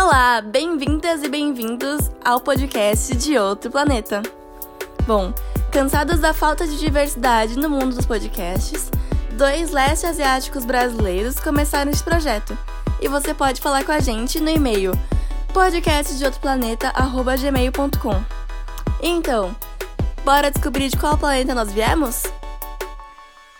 Olá, bem-vindas e bem-vindos ao podcast de Outro Planeta. Bom, cansados da falta de diversidade no mundo dos podcasts, dois leste asiáticos brasileiros começaram esse projeto. E você pode falar com a gente no e-mail podcastdeoutroplaneta@gmail.com. Então, bora descobrir de qual planeta nós viemos?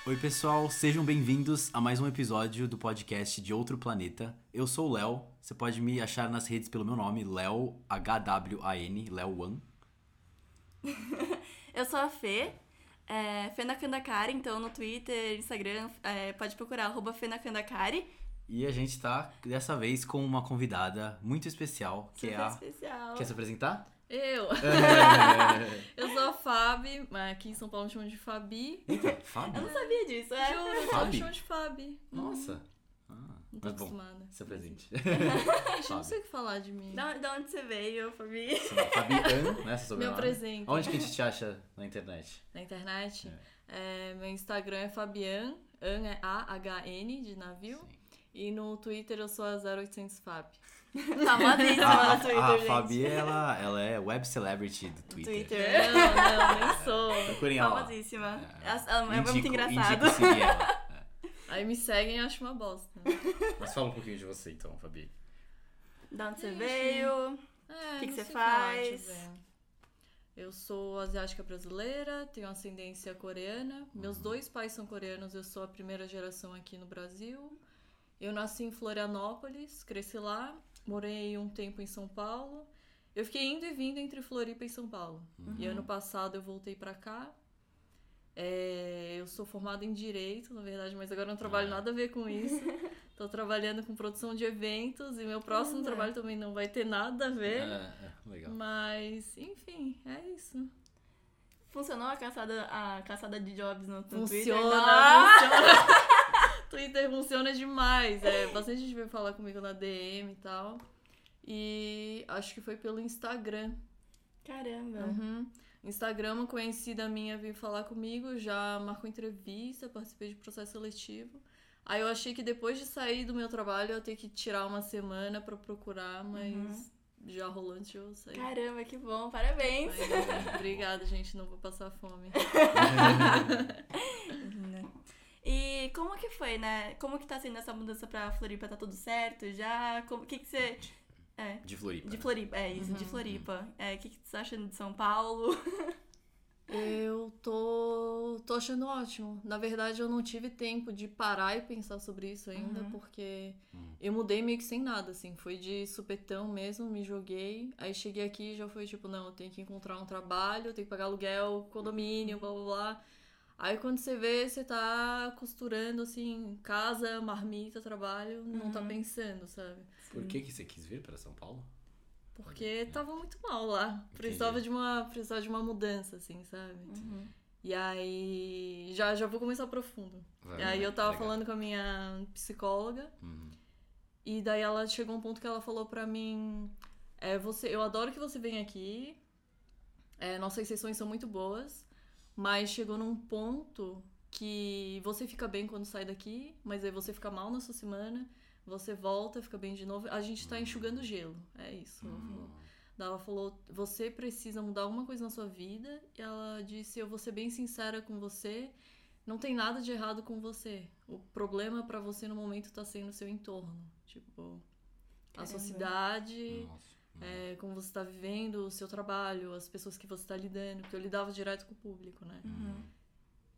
Oi, pessoal, sejam bem-vindos a mais um episódio do podcast de Outro Planeta. Eu sou o Léo, você pode me achar nas redes pelo meu nome, Léo H-W-A-N, Léo One. Eu sou a Fê, é, Fê Nakandakari, então no Twitter, Instagram, é, pode procurar arroba Fê Nakandakari. E a gente tá dessa vez com uma convidada muito especial, que Super é a. especial. Quer se apresentar? Eu. É. Eu sou a Fabi, mas aqui em São Paulo me chamam de Fabi. Eita, Eu Fábio? não sabia disso, é? Juro, eu só me Fabi? chamam de Fabi. Nossa. Ah, Não tô mas bom, acostumada. se apresente. Gente, eu não sei o que falar de mim. Da, da onde você veio, Fabi? Fabi An, né? Seu Me sobrenome. apresenta. Onde que a gente te acha na internet? Na internet. É, meu Instagram é Fabian. An é A-H-N de navio. Sim. E no Twitter eu sou a 0800 Fab. Famosíssima A, no Twitter, a, a gente. Fabi, ela, ela é web celebrity do Twitter. Twitter. Não, não, nem sou. Procurem ela. lá. Famosíssima. É. Ela- ela é muito Indico- engraçado. indico seguir ela. Aí me seguem e acho uma bosta. Mas fala um pouquinho de você então, Fabi. Da onde você Ixi. veio? É, Que que você faz? Eu sou asiática brasileira, tenho ascendência coreana. Meus Uhum. dois pais são coreanos, eu sou a primeira geração aqui no Brasil. Eu nasci em Florianópolis, cresci lá, morei um tempo em São Paulo. Eu fiquei indo e vindo entre Floripa e São Paulo. E ano passado eu voltei pra cá. Eu sou formada em direito, na verdade, mas agora não trabalho Ah. nada a ver com isso. Tô trabalhando com produção de eventos e meu próximo Olha. trabalho também não vai ter nada a ver. É, é, legal. Mas, enfim, é isso. Funcionou a caçada, a caçada de jobs no, no Twitter? Funciona, funciona. Twitter funciona demais. É, bastante gente veio falar comigo na DM e tal. E acho que foi pelo Instagram. Caramba. Uhum. Instagram, uma conhecida minha veio falar comigo, já marcou entrevista, participei de processo seletivo. Aí eu achei que depois de sair do meu trabalho eu ia ter que tirar uma semana pra procurar, mas já rolou antes de eu sair. Caramba, que bom. Parabéns. Mas, obrigada, gente, não vou passar fome. E como que foi, né? Como que tá sendo essa mudança pra Floripa? Tá tudo certo já? O que que você... É, De Floripa. de né? Floripa, é isso, de Floripa. É, o que que você tá achando de São Paulo? Eu tô, tô achando ótimo. Na verdade, eu não tive tempo de parar e pensar sobre isso ainda, Uhum. porque Hum. eu mudei meio que sem nada, assim. Foi de supetão mesmo, me joguei. Aí cheguei aqui e já foi tipo, não, eu tenho que encontrar um trabalho, eu tenho que pagar aluguel, condomínio, blá blá blá. Aí quando você vê, você tá costurando, assim, casa, marmita, trabalho, não tá Uhum. pensando, sabe? Por que, que você quis vir para São Paulo? Porque tava muito mal lá. Precisava de uma, precisava de uma mudança, assim, sabe? Uhum. E aí, já, já vou começar profundo. Vai, E aí eu tava legal. falando com a minha psicóloga, Uhum. e daí ela chegou a um ponto que ela falou pra mim, é, você, eu adoro que você venha aqui, é, nossas sessões são muito boas, mas chegou num ponto que você fica bem quando sai daqui, mas aí você fica mal na sua semana, você volta, fica bem de novo, a gente tá enxugando gelo, é isso. ela falou. Hum. Daí ela falou: você precisa mudar alguma coisa na sua vida. E ela disse: eu vou ser bem sincera com você. Não tem nada de errado com você. O problema pra você no momento tá sendo o seu entorno. Tipo, a Caramba. sua cidade, Nossa. Hum. é, como você tá vivendo, o seu trabalho, as pessoas que você tá lidando. Porque eu lidava direto com o público, né? Uhum.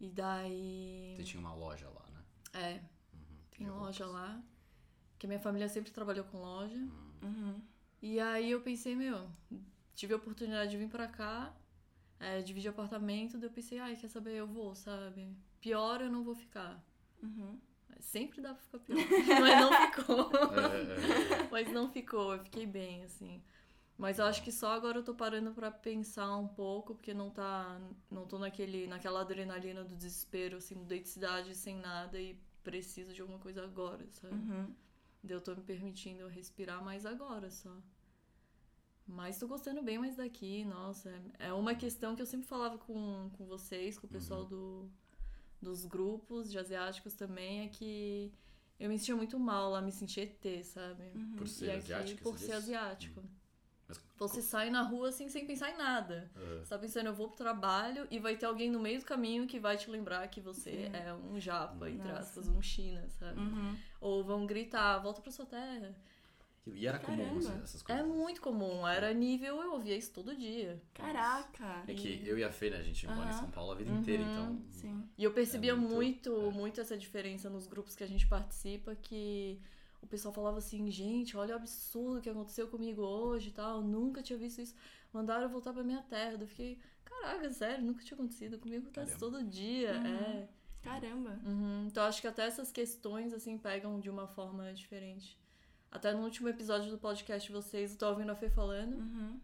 E daí. Você tinha uma loja lá, né? É, Uhum. tem loja lá. Que minha família sempre trabalhou com loja. Uhum. E aí eu pensei, meu, tive a oportunidade de vir pra cá, é, dividir apartamento, daí eu pensei, ai, quer saber, eu vou, sabe? Pior eu não vou ficar. Uhum. Sempre dá pra ficar pior, mas não ficou. É, é, mas não ficou, eu fiquei bem, assim. Mas eu acho que só agora eu tô parando pra pensar um pouco, porque não tá. Não tô naquele, naquela adrenalina do desespero, assim, mudei de cidade sem nada e preciso de alguma coisa agora, sabe? Uhum. Eu tô me permitindo respirar mais agora só. Mas tô gostando bem mais daqui, nossa. É é uma questão que eu sempre falava com, com vocês, com o pessoal do, dos grupos de asiáticos também, é que Eu me sentia muito mal lá, me sentia ET, sabe? Por ser e aqui, asiática, por ser diz? asiático. Mas- Você sai na rua assim sem pensar em nada. Ah, Você tá pensando, eu vou pro trabalho e vai ter alguém no meio do caminho que vai te lembrar que você Sim. é um japa, entre Nossa. aspas, um china, sabe? Uhum. Ou vão gritar, volta pra sua terra. E era comum Caramba. assim, essas É coisas. muito comum, era nível, eu ouvia isso todo dia. Caraca. É que eu e a Fê, né, a gente mora em. São Paulo a vida Uhum. inteira, então. Sim. E eu percebia É muito- muito, é. muito, essa diferença nos grupos que a gente participa, que o pessoal falava assim, gente, olha o absurdo que aconteceu comigo hoje e tal, nunca tinha visto isso. Mandaram eu voltar pra minha terra. Eu fiquei, caraca, sério, nunca tinha acontecido comigo, acontece Caramba. todo dia. Uhum. É. Caramba. Uhum. Então acho que até essas questões, assim, pegam de uma forma diferente. Até no último episódio do podcast vocês, eu tô ouvindo a Fê falando Uhum.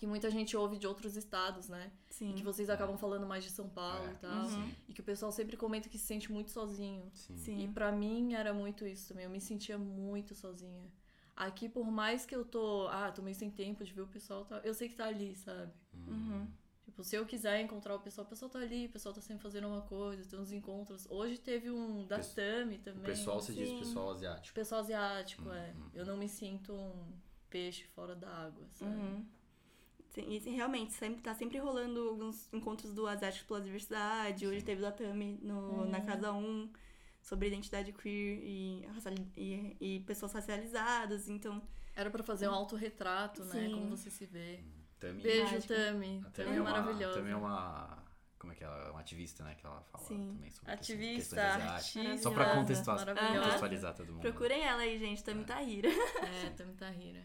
Que muita gente ouve de outros estados, né? Sim. E que vocês acabam falando mais de São Paulo É, e tal. Uhum. Sim, E que o pessoal sempre comenta que se sente muito sozinho. sim. Sim. E pra mim era muito isso também. Eu me sentia muito sozinha. Aqui, por mais que eu tô. Ah, tô meio sem tempo de ver o pessoal, tá, eu sei que tá ali, sabe? Uhum. Tipo, se eu quiser encontrar o pessoal, o pessoal tá ali, o pessoal tá sempre fazendo uma coisa, tem uns encontros. Hoje teve um da Pes- Tami O também. pessoal se diz pessoal asiático. Pessoal asiático, Uhum. é. Eu não me sinto um peixe fora da água, sabe? Sim, e realmente, sempre, tá sempre rolando alguns encontros do Asiático pela Diversidade. Hoje Sim. teve da Tami no, na Casa 1 sobre identidade queer e, e, e pessoas racializadas. Então, Era pra fazer um autorretrato, né? Sim. Como você se vê. Tami, Beijo. Tami. a Tami Tami é é uma, maravilhosa. Tami é uma. Como é que ela é? Uma ativista, né? Que ela fala Sim. também sobre Ativista, artista. Só pra contextualizar, contextualizar todo mundo. procurem ela aí, gente, Tami Tahira. É, Tami Tahira.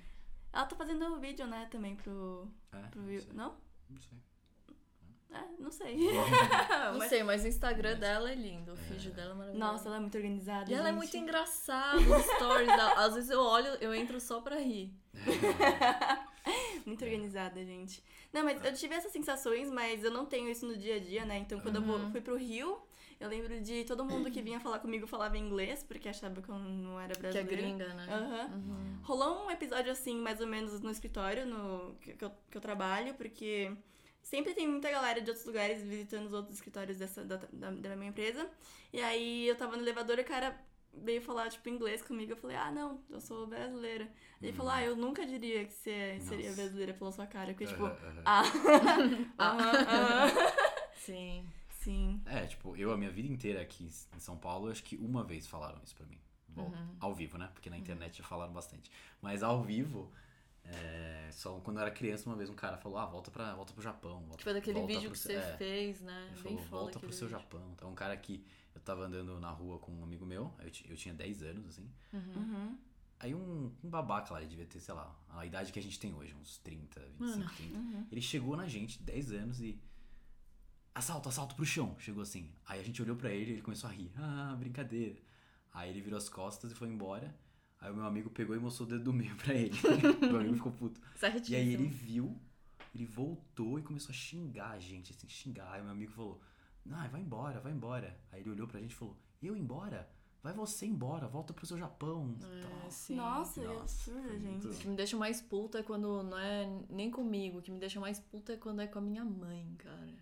Ela tá fazendo vídeo, né, também pro. É, não sei. não? Não sei. É, não sei. Não Mas- sei, mas o Instagram dela é lindo. O feed dela é maravilhoso. Nossa, ela é muito organizada. E ela é gente. muito engraçada, os stories dela. Às vezes eu olho, eu entro só pra rir. Muito organizada, gente. Não, mas eu tive essas sensações, mas eu não tenho isso no dia a dia, né? Então, quando eu Uhum. vou- fui pro Rio, eu lembro de todo mundo que vinha falar comigo falava inglês, porque achava que eu não era Que é brasileira. gringa, né? Aham. Uhum. Rolou um episódio assim, mais ou menos no escritório no, que, eu, que eu trabalho, porque sempre tem muita galera de outros lugares visitando os outros escritórios dessa, da, da, da minha empresa. E aí eu tava no elevador e o cara veio falar, tipo, inglês comigo. Eu falei, ah, não, eu sou brasileira. Ele falou, ah, eu nunca diria que você seria Nossa. brasileira pela sua cara. Fiquei, tipo, ah, aham, aham. Sim. Sim. É, tipo, eu a minha vida inteira aqui em São Paulo, acho que uma vez falaram isso pra mim. Bom, Uhum. ao vivo, né? Porque na internet já falaram bastante. Mas ao vivo, é, só quando eu era criança, uma vez um cara falou, ah, volta, pra, volta pro Japão. Volta, Tipo, daquele volta vídeo pro que você é. fez, né? Ele falou, volta pro seu vídeo. Japão. Então, um cara que eu tava andando na rua com um amigo meu, eu, eu tinha 10 anos, assim. Uhum. Aí um, um babaca lá, ele devia ter, sei lá, a idade que a gente tem hoje, uns 30, 25, Mano. 30. Uhum. Ele chegou na gente, 10 anos, e. Assalto, assalto pro chão. Chegou assim. Aí a gente olhou pra ele e ele começou a rir. Ah, brincadeira. Aí ele virou as costas e foi embora. Aí o meu amigo pegou e mostrou o dedo do meio pra ele. meu amigo ficou puto. Certíssimo. E aí ele viu, ele voltou e começou a xingar a gente, assim, xingar. Aí meu amigo falou: Não, vai embora, vai embora. Aí ele olhou pra gente e falou: Eu embora? Vai você embora, volta pro seu Japão. É, sim. Nossa, que Nossa, absurdo, gente. O que me deixa mais puta é quando não é nem comigo. O que me deixa mais puta é quando é com a minha mãe, cara.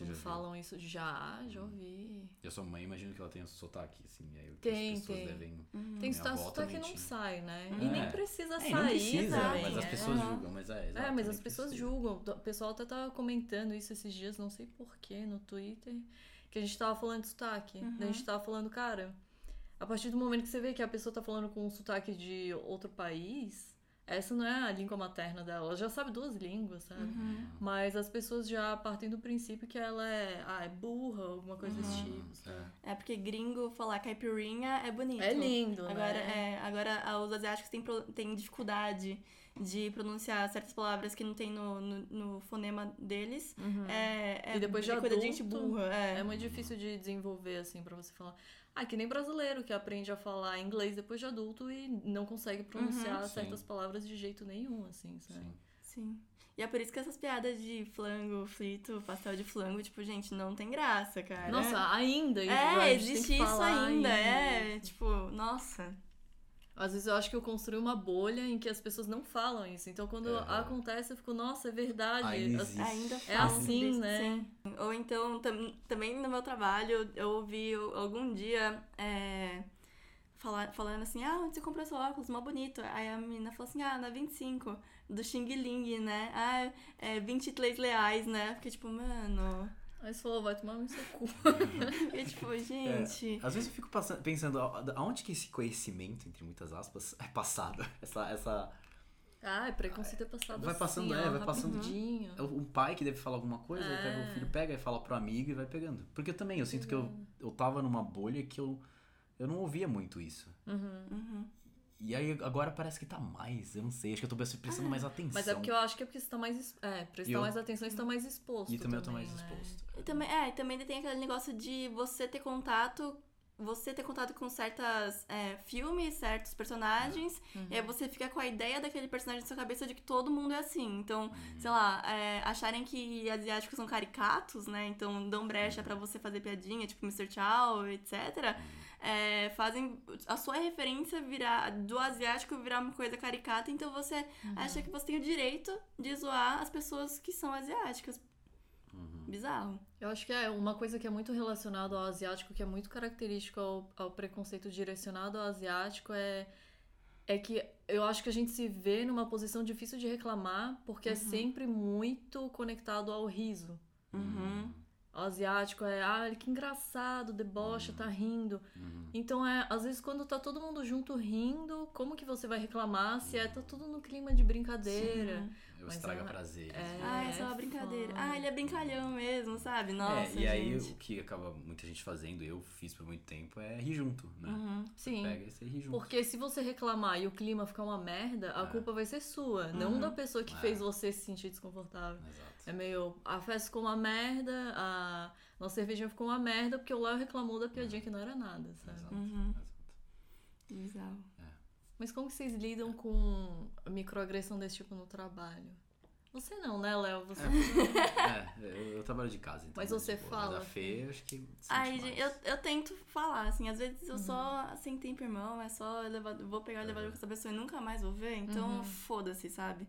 Você Quando já viu? falam isso, já, já ouvi. E a sua mãe, imagino que ela tenha sotaque, assim. Aí Tem, as pessoas tem. devem. Uhum. Tem Minha sotaque avó que não sai, né? É. E nem precisa É, sair não precisa, também. mas as é. pessoas Aham. julgam, mas é. É, mas as pessoas precisa. julgam. O pessoal até tava comentando isso esses dias, não sei porquê, no Twitter, que a gente tava falando de sotaque. Uhum. A gente tava falando, cara, a partir do momento que você vê que a pessoa tá falando com um sotaque de outro país, essa não é a língua materna dela. Ela já sabe duas línguas, sabe? Uhum. Mas as pessoas já partem do princípio que ela é, ah, é burra, alguma coisa desse Uhum. tipo. sabe? É. É porque gringo falar caipirinha é bonito. É lindo, Agora, né? é, agora ah, os asiáticos têm, têm dificuldade de pronunciar certas palavras que não tem no, no, no fonema deles. Uhum. É, é E depois de é coisa de gente adulto, burra. É. É muito difícil de desenvolver, assim, pra você falar. Ah, que nem brasileiro que aprende a falar inglês depois de adulto e não consegue pronunciar Uhum. certas Sim. palavras de jeito nenhum, assim, sabe? Sim. Sim. E é por isso que essas piadas de flango, frito, pastel de flango, tipo, gente, não tem graça, cara. Nossa, ainda isso, É, existe isso falar ainda, é. Tipo, nossa. Às vezes eu acho que eu construí uma bolha em que as pessoas não falam isso. Então quando acontece, eu fico, nossa, é verdade. Ainda É assim, né? sim. Ou então, tam- também no meu trabalho, eu ouvi algum dia é, fala- falando assim, ah, onde você comprou seu óculos? Mó bonito. Aí a menina falou assim, ah, na 25, do Xing Ling, né? Ah, é 23 reais, né? Fiquei tipo, mano. Aí você falou, vai tomar no seu cu. Fiquei tipo, gente. Às vezes eu fico passa- pensando, aonde que esse conhecimento, entre muitas aspas, é passado? Essa, essa, Ah, é preconceito é passado Vai assim, passando, ó, é, vai passando. rapidinho. É um pai que deve falar alguma coisa, aí pega, É. o filho pega e fala pro amigo e vai pegando. Porque eu também, eu sinto que eu, eu tava numa bolha que eu, eu não ouvia muito isso. Uhum. Uhum. E aí agora parece que tá mais, eu não sei, acho que eu tô prestando mais atenção. Mas é porque eu acho que é porque você tá mais. É, prestar eu- mais atenção e você tá mais exposto. E também eu tô mais né? exposto. E também, é, e também tem aquele negócio de você ter contato. Você ter contato com certas é, filmes, certos personagens, Uhum. e aí você fica com a ideia daquele personagem na sua cabeça de que todo mundo é assim. Então, Uhum. sei lá, é, acharem que asiáticos são caricatos, né? Então dão brecha pra você fazer piadinha, tipo Mr. Chow, etc. É, fazem a sua referência virar do asiático virar uma coisa caricata, então você acha que você tem o direito de zoar as pessoas que são asiáticas. Uhum. Bizarro. Eu acho que é uma coisa que é muito relacionada ao asiático, que é muito característico ao, ao preconceito direcionado ao asiático, é, é que eu acho que a gente se vê numa posição difícil de reclamar, porque é sempre muito conectado ao riso. Uhum. O asiático é, ah, que engraçado, debocha, tá rindo. Uhum. Então é, às vezes quando tá todo mundo junto rindo, como que você vai reclamar se é tá tudo no clima de brincadeira? Eu Mas estraga é- prazer. é- Ah, é só uma É brincadeira. foda. Ah, ele é brincalhão mesmo, sabe? Nossa, é, e aí gente. o que acaba muita gente fazendo, eu fiz por muito tempo, é rir junto, né? Uhum. Sim. Pega e você ri junto. Porque se você reclamar e o clima ficar uma merda, a É. culpa vai ser sua, não Uhum. da pessoa que É. fez você se sentir desconfortável. Exato. É meio, a festa ficou uma merda, a nossa cervejinha ficou uma merda porque o Léo reclamou da piadinha que não era nada, sabe? Exato. Uhum. exato. Bizarro. Mas como que vocês lidam com microagressão desse tipo no trabalho? Você não, né, Léo? Você É, eu, eu trabalho de casa, então. Mas é você boa. fala, Mas a Fê, eu acho que. Ai, gente, eu, eu tento falar, assim, às vezes Uhum. eu só sem tempo, irmão, é só elevador, vou pegar o elevador com essa pessoa e nunca mais vou ver, então Uhum. foda-se, sabe?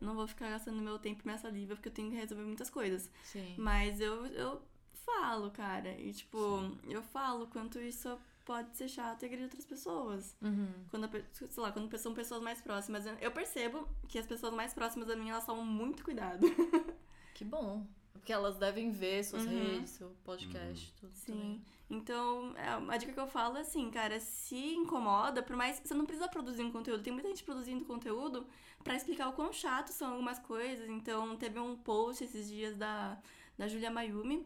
Eu não vou ficar gastando meu tempo e minha saliva porque eu tenho que resolver muitas coisas. Sim. Mas eu, eu falo, cara, e tipo, eu falo quanto isso pode ser chato e agredir outras pessoas. Uhum. Quando, a sei lá, quando são pessoas mais próximas. Eu- percebo que as pessoas mais próximas a mim, elas tomam muito cuidado. Que bom. Porque elas devem ver suas Uhum. redes, seu podcast, tudo Sim. também. Então, é, a dica que eu falo é assim, cara, se incomoda, por mais. Você não precisa produzir um conteúdo. Tem muita gente produzindo conteúdo pra explicar o quão chato são algumas coisas. Então, teve um post esses dias da, da Julia Mayumi,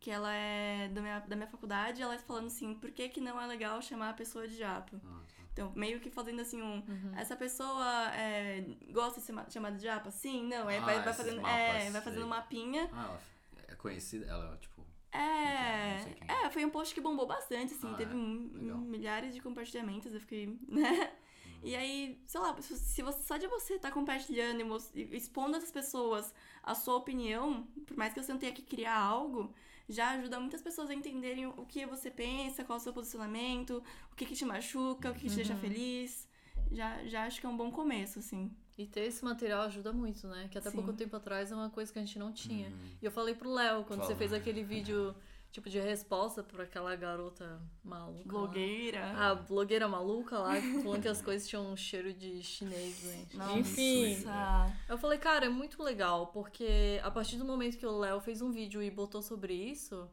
que ela é da minha, da minha faculdade, ela falando assim, por que, que não é legal chamar a pessoa de japa? Ah, tá. Então, meio que fazendo assim um. Uhum. Essa pessoa é, gosta de ser ma- chamada de japa? Sim, não. Aí Ah, vai, vai fazendo. mapas, é, vai fazendo um mapinha. Ah, ela é conhecida, ela, tipo. É, sei quem. é, foi um post que bombou bastante, assim, Ah, teve é? milhares de compartilhamentos, eu fiquei, né? E aí, sei lá, se você, só de você estar compartilhando e e expondo às pessoas a sua opinião, por mais que você não tenha que criar algo, já ajuda muitas pessoas a entenderem o que você pensa, qual é o seu posicionamento, o que, que te machuca, o que, que te deixa Uhum. feliz. Já, já acho que é um bom começo, assim. E ter esse material ajuda muito, né? Que até Sim. pouco tempo atrás é uma coisa que a gente não tinha. Uhum. E eu falei pro Léo, quando você Fala. fez aquele vídeo, tipo, de resposta pra aquela garota maluca. lá. Blogueira. A blogueira maluca lá, falando que as coisas tinham um cheiro de chinês, gente. Nossa. Enfim. Eu falei, cara, é muito legal, porque a partir do momento que o Léo fez um vídeo e botou sobre isso,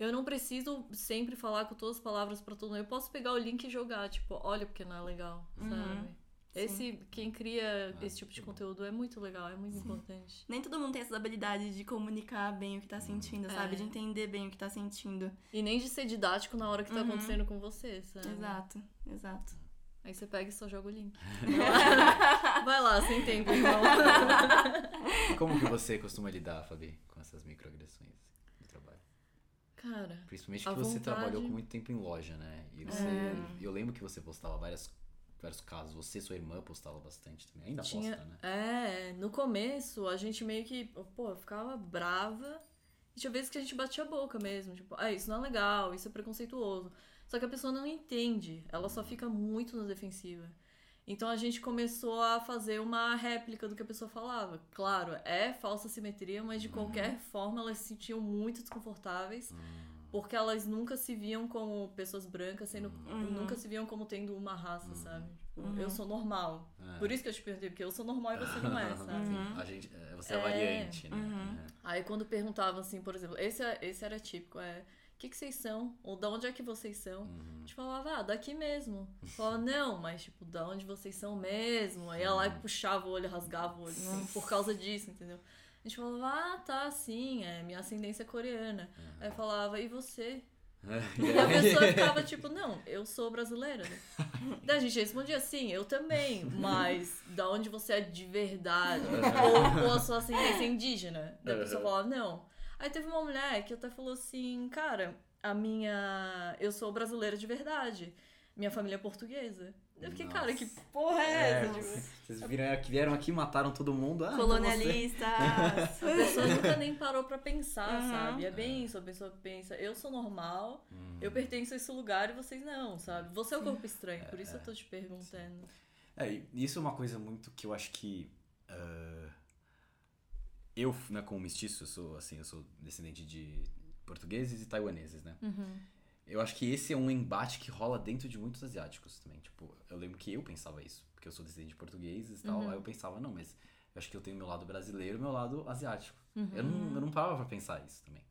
eu não preciso sempre falar com todas as palavras pra todo mundo. Eu posso pegar o link e jogar, tipo, olha porque não é legal, Uhum. Sabe? Esse, quem cria Ah, esse tipo de conteúdo é muito legal, é muito importante. Nem todo mundo tem essa habilidade de comunicar bem o que tá sentindo, sabe? É. De entender bem o que tá sentindo. E nem de ser didático na hora que tá Uhum. acontecendo com você, sabe? Exato, exato. Aí você pega e só joga o link. Vai lá, sem tempo, irmão. E como que você costuma lidar, Fabi, com essas microagressões do trabalho? Cara, Principalmente A que você vontade- trabalhou com muito tempo em loja, né? E você. É. Eu lembro que você postava várias, vários casos. Você e sua irmã postava bastante também. Ainda tinha. posta, né? É, no começo a gente meio que, pô, ficava brava. E tinha vezes que a gente batia a boca mesmo. Tipo, ah, isso não é legal, isso é preconceituoso. Só que a pessoa não entende, ela só fica muito na defensiva. Então a gente começou a fazer uma réplica do que a pessoa falava. Claro, é falsa simetria, mas de qualquer forma elas se sentiam muito desconfortáveis. Porque elas nunca se viam como pessoas brancas, sendo. Uhum. Nunca se viam como tendo uma raça, sabe? Tipo, Uhum. Eu sou normal. É. Por isso que eu te perguntei, porque eu sou normal e você não é, sabe? A gente, é, você é, É. variante, né? Uhum. É. Aí quando perguntavam assim, por exemplo, esse, é- esse era típico, é. O que, que vocês são? Ou da onde é que vocês são? A gente falava, ah, daqui mesmo. Falava, não, mas tipo, da onde vocês são mesmo? Aí ela lá e puxava o olho, rasgava o olho, por causa disso, entendeu? A gente falava, ah, tá, sim, é minha ascendência é coreana. Aí eu falava, e você? E a pessoa ficava tipo, não, eu sou brasileira. Né? Daí a gente respondia, sim, eu também, mas da onde você é de verdade? ou, ou a sua ascendência é indígena? Daí a pessoa falava, não. Aí teve uma mulher que até falou assim, cara, a minha. Eu sou brasileira de verdade. Minha família é portuguesa. Eu fiquei, cara, Nossa. que porra é É, essa? Tipo, vocês viram aqui, vieram aqui, mataram todo mundo. Ah, então Colonialistas. a pessoa nunca nem parou pra pensar, Uhum. sabe? É bem isso, a pessoa pensa, eu sou normal, eu pertenço a esse lugar e vocês não, sabe? Você é o corpo estranho, por isso eu tô te perguntando. É, isso é uma coisa muito que eu acho que. ah, eu, né, como mestiço, eu sou, assim, eu sou descendente de portugueses e taiwaneses, né? Eu acho que esse é um embate que rola dentro de muitos asiáticos também. Tipo, eu lembro que eu pensava isso, porque eu sou descendente de portugueses e tal. Aí eu pensava, não, mas eu acho que eu tenho meu lado brasileiro e meu lado asiático. Eu, não, eu não parava pra pensar isso também.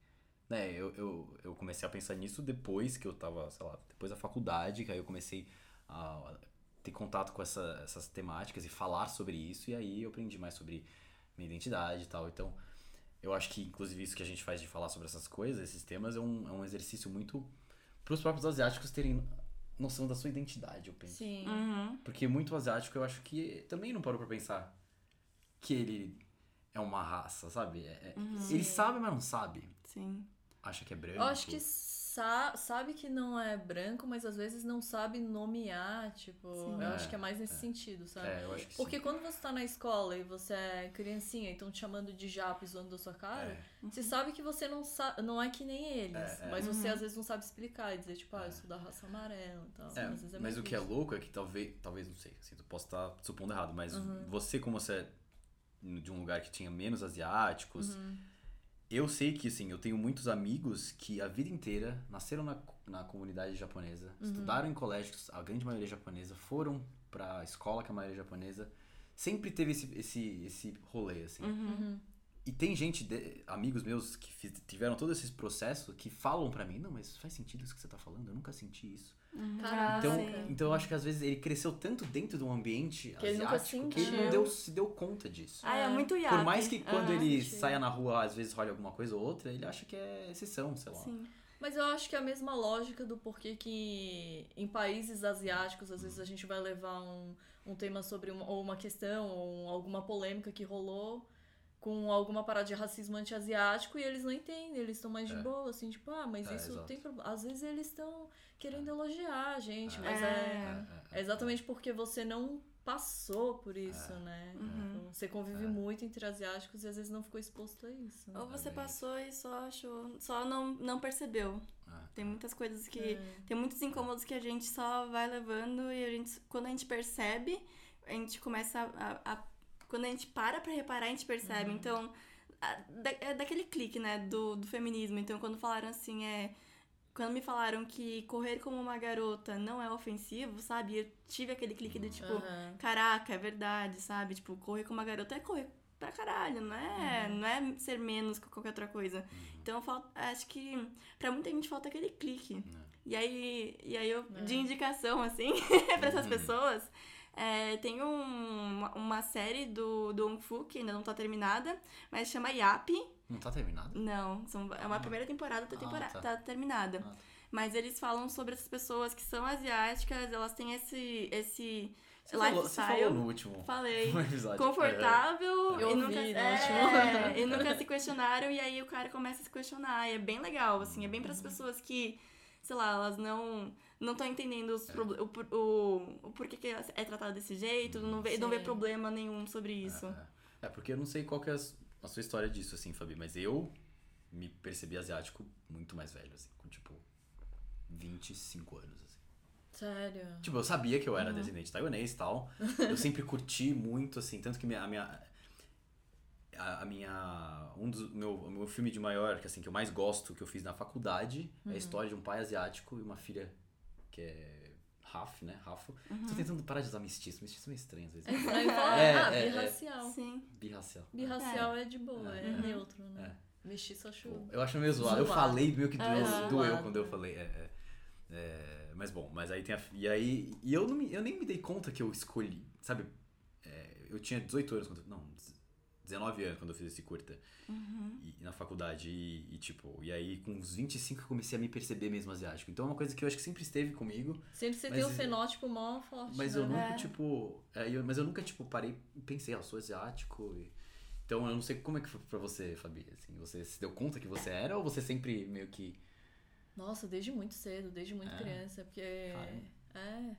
Né, eu, eu, eu comecei a pensar nisso depois que eu tava, sei lá, depois da faculdade, que aí eu comecei a ter contato com essa, essas temáticas e falar sobre isso, e aí eu aprendi mais sobre minha identidade e tal. Então, eu acho que, inclusive, isso que a gente faz de falar sobre essas coisas, esses temas, é um, é um exercício muito para os próprios asiáticos terem noção da sua identidade, eu penso. Sim. Uhum. Porque muito asiático, eu acho que também não parou pra pensar que ele é uma raça, sabe? É- é- Ele sabe, mas não sabe. Sim. Acha que é branco. Eu acho que sa sabe que não é branco, mas às vezes não sabe nomear, tipo, Sim. eu É, acho que é mais nesse sentido, sabe? É, eu acho que Porque sim. quando você tá na escola e você é criancinha e estão te chamando de japa e zoando da sua cara, você sabe que você não sabe, não é que nem eles, É, é. mas você às vezes não sabe explicar e dizer, tipo, ah, eu sou da raça amarela e tal. É, às vezes é mas muito o que é louco é que talvez, talvez não sei, assim, tu posso estar supondo errado, mas Uhum. você, como você é de um lugar que tinha menos asiáticos, Uhum. Eu sei que, assim, eu tenho muitos amigos que a vida inteira nasceram na, na comunidade japonesa, Uhum. estudaram em colégios, a grande maioria japonesa, foram pra escola que a maioria é japonesa, sempre teve esse, esse, esse rolê, assim. Uhum. E tem gente, de- amigos meus que fiz- tiveram todo esse processo que falam pra mim, não, mas faz sentido isso que você tá falando, eu nunca senti isso. Caraca. Então, então eu acho que às vezes ele cresceu tanto dentro de um ambiente Que ele nunca asiático que ele não deu, se deu conta disso. Ah, é É. muito. Por mais que quando Ah, ele saia na rua, às vezes olha alguma coisa ou outra, ele acha que é exceção, sei lá. Sim. Mas eu acho que é a mesma lógica do porquê que em países asiáticos, às vezes a gente vai levar um, um tema sobre uma, ou uma questão ou alguma polêmica que rolou com alguma parada de racismo anti-asiático e eles não entendem, eles estão mais de É. boa, assim, tipo, ah, mas É, isso exato. tem problema. Às vezes eles estão querendo elogiar a gente, É. mas É. é, é exatamente porque você não passou por isso, É. né? Uhum. Tipo, Você convive muito entre asiáticos e às vezes não ficou exposto a isso. Ou você passou e só achou. Só não, não percebeu. É. Tem muitas coisas que. É. Tem muitos incômodos que a gente só vai levando e a gente, quando a gente percebe, a gente começa a. a- quando a gente para pra reparar, a gente percebe. Uhum. Então, a- da- é daquele clique, né, do, do feminismo. Então, quando falaram assim, é. Quando me falaram que correr como uma garota não é ofensivo, sabe? Eu tive aquele clique do tipo, Aham. caraca, é verdade, sabe? Tipo, correr como uma garota é correr pra caralho, não é, Uhum. não é ser menos que qualquer outra coisa. Então, eu fal- acho que pra muita gente falta aquele clique. E aí, e aí eu, É. de indicação, assim, pra essas Uhum. pessoas, é, tem um- uma, uma série do, do Fu que ainda não tá terminada, mas chama Yap. Não tá terminado? Não, são, é uma Ah. primeira temporada, tá, Ah, tempora- tá. tá terminada. Ah. Mas eles falam sobre essas pessoas que são asiáticas, elas têm esse, esse Você falou, você lifestyle. falou no último Falei. no episódio. Confortável Eu e, ouvi nunca, é, último. e nunca se questionaram, e aí o cara começa a se questionar. E é bem legal, assim, é bem Uhum. para as pessoas que, sei lá, elas não não estão entendendo É. os proble- o, o, o porquê que é tratado desse jeito, não vê, não vê problema nenhum sobre isso. É, é. É, porque eu não sei qual que é a sua história disso, assim, Fabi, mas eu me percebi asiático muito mais velho, assim, com tipo 25 anos, assim. Sério. Tipo, eu sabia que eu Uhum. era descendente taiwanês e tal. Eu sempre curti muito, assim, tanto que minha, a minha. a, a minha. Um dos. Meu, meu filme de maior, que assim, que eu mais gosto, que eu fiz na faculdade, é a história de um pai asiático e uma filha que é. Raf, né? Rafo. Tô tentando parar de usar mestiço. Mestiço é meio estranho às vezes. Fala, É, ah, é, é. birracial. Sim. Birracial. Birracial é. de boa, é, Uhum. neutro, né? Mestiço acho. Eu acho meio zoado. Eu Zoado. falei meio que doeu, É, doeu quando eu falei. É, é. É, mas bom, mas aí tem a. E aí. E eu, não me, eu nem me dei conta que eu escolhi. Sabe? é, eu tinha 18 anos quando. Não, 19 anos quando eu fiz esse curta. E, na faculdade. E, e, tipo. E aí com uns 25 eu comecei a me perceber mesmo asiático. Então é uma coisa que eu acho que sempre esteve comigo. Sempre você Mas tem o e- fenótipo mó forte. Mas né? eu nunca, É. tipo. é, eu- mas eu nunca, tipo, parei e pensei, ah, eu sou asiático. e- Então eu não sei como é que foi pra você, Fabi. Assim, você se deu conta que você era ou você sempre meio que. Nossa, desde muito cedo, desde muito É? criança, porque. Caramba. É.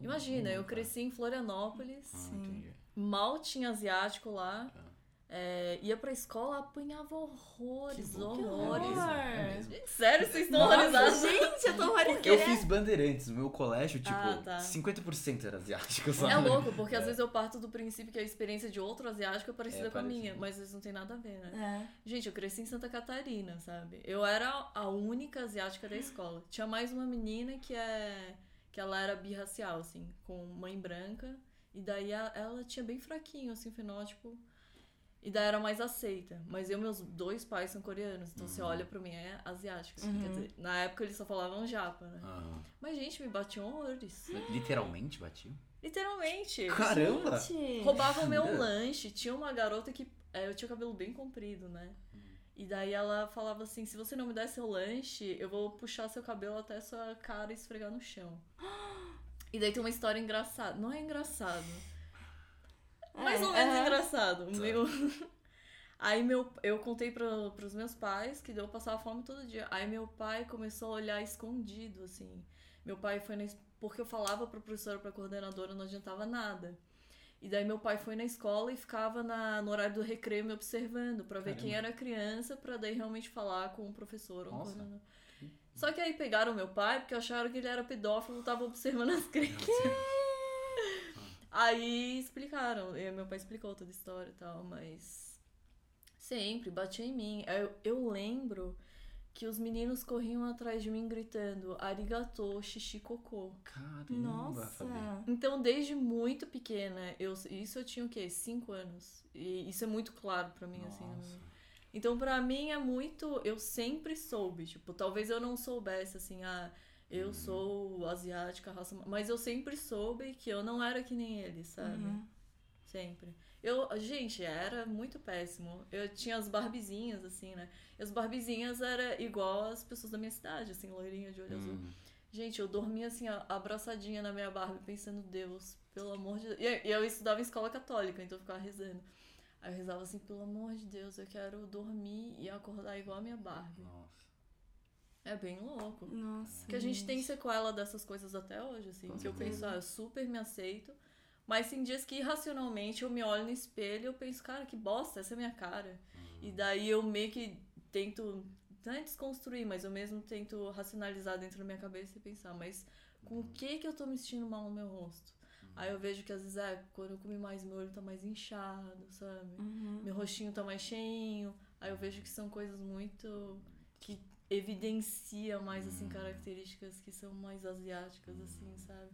Imagina, eu cresci em Florianópolis, Ah, entendi. mal tinha asiático lá. Tá. é, ia pra escola, apanhava horrores, bom. horrores. É é. Gente, sério, vocês estão Nossa, horrorizados? gente, eu tô horrorizada. Eu fiz bandeirantes, no meu colégio, tipo, Ah, tá. 50% era asiático, sabe? É louco, porque às É. vezes eu parto do princípio que a experiência de outro asiático é parecida É com a minha, mas às vezes não tem nada a ver, né? É. Gente, eu cresci em Santa Catarina, sabe? Eu era a única asiática da escola. Tinha mais uma menina que é que ela era birracial, assim, com mãe branca, e daí a- ela tinha bem fraquinho assim, o fenótipo. E daí era mais aceita. Mas eu, meus dois pais são coreanos, então você Uhum. olha pra mim, é asiático. assim, Uhum. quer dizer, na época eles só falavam japa, né? Aham. Mas, gente, me batiam horrores. Literalmente batiu? Literalmente. Caramba! Gente. Roubavam meu Jura? lanche. Tinha uma garota que. é, eu tinha o cabelo bem comprido, né? E daí ela falava assim: se você não me der seu lanche, eu vou puxar seu cabelo até sua cara e esfregar no chão. E daí tem uma história engraçada. Não é engraçado. Mais ou menos é. engraçado. Tá. Meu... Aí meu, eu contei para pros meus pais que eu passava fome todo dia. Aí meu pai começou a olhar escondido, assim. Meu pai foi na. Porque eu falava pra professora, pra coordenadora, não adiantava nada. E daí meu pai foi na escola e ficava na, no horário do recreio me observando pra ver quem era criança, pra daí realmente falar com o professor ou Nossa. coordenador. Só que aí pegaram meu pai porque acharam que ele era pedófilo e tava observando as crianças. Aí explicaram, e meu pai explicou toda a história e tal, mas sempre batia em mim. Eu, eu lembro que os meninos corriam atrás de mim gritando arigato, xixi, cocô. Caramba, Nossa. Fabi. Então, desde muito pequena, eu, isso eu tinha o quê? Cinco anos. E isso é muito claro pra mim, assim. minha- Nossa. Então, pra mim é muito. Eu sempre soube. Tipo, talvez eu não soubesse, assim, ah, eu Uhum. sou asiática, raça. Mas eu sempre soube que eu não era que nem eles, sabe? Uhum. Sempre. Eu, gente, era muito péssimo. Eu tinha as barbizinhas, assim, né? E as barbizinhas era igual as pessoas da minha cidade, assim, loirinha de olho azul. Hum. Gente, eu dormia assim, abraçadinha na minha Barbie, pensando, Deus, pelo amor de Deus. E eu estudava em escola católica, então eu ficava rezando. Aí eu rezava assim, pelo amor de Deus, eu quero dormir e acordar igual a minha Barbie. Nossa. É bem louco. Nossa. Que a gente tem sequela dessas coisas até hoje, assim. Com que eu certeza. penso, ah, eu super me aceito. Mas tem dias que irracionalmente eu me olho no espelho e eu penso, cara, que bosta, essa é a minha cara. E daí eu meio que tento, não é desconstruir, mas eu mesmo tento racionalizar dentro da minha cabeça e pensar, mas com o que que eu tô me sentindo mal no meu rosto? Aí eu vejo que às vezes, é, quando eu comi mais, meu olho tá mais inchado, sabe? Uhum. Meu rostinho tá mais cheinho. Aí eu vejo que são coisas muito. que evidenciam mais, assim, características que são mais asiáticas, assim, sabe?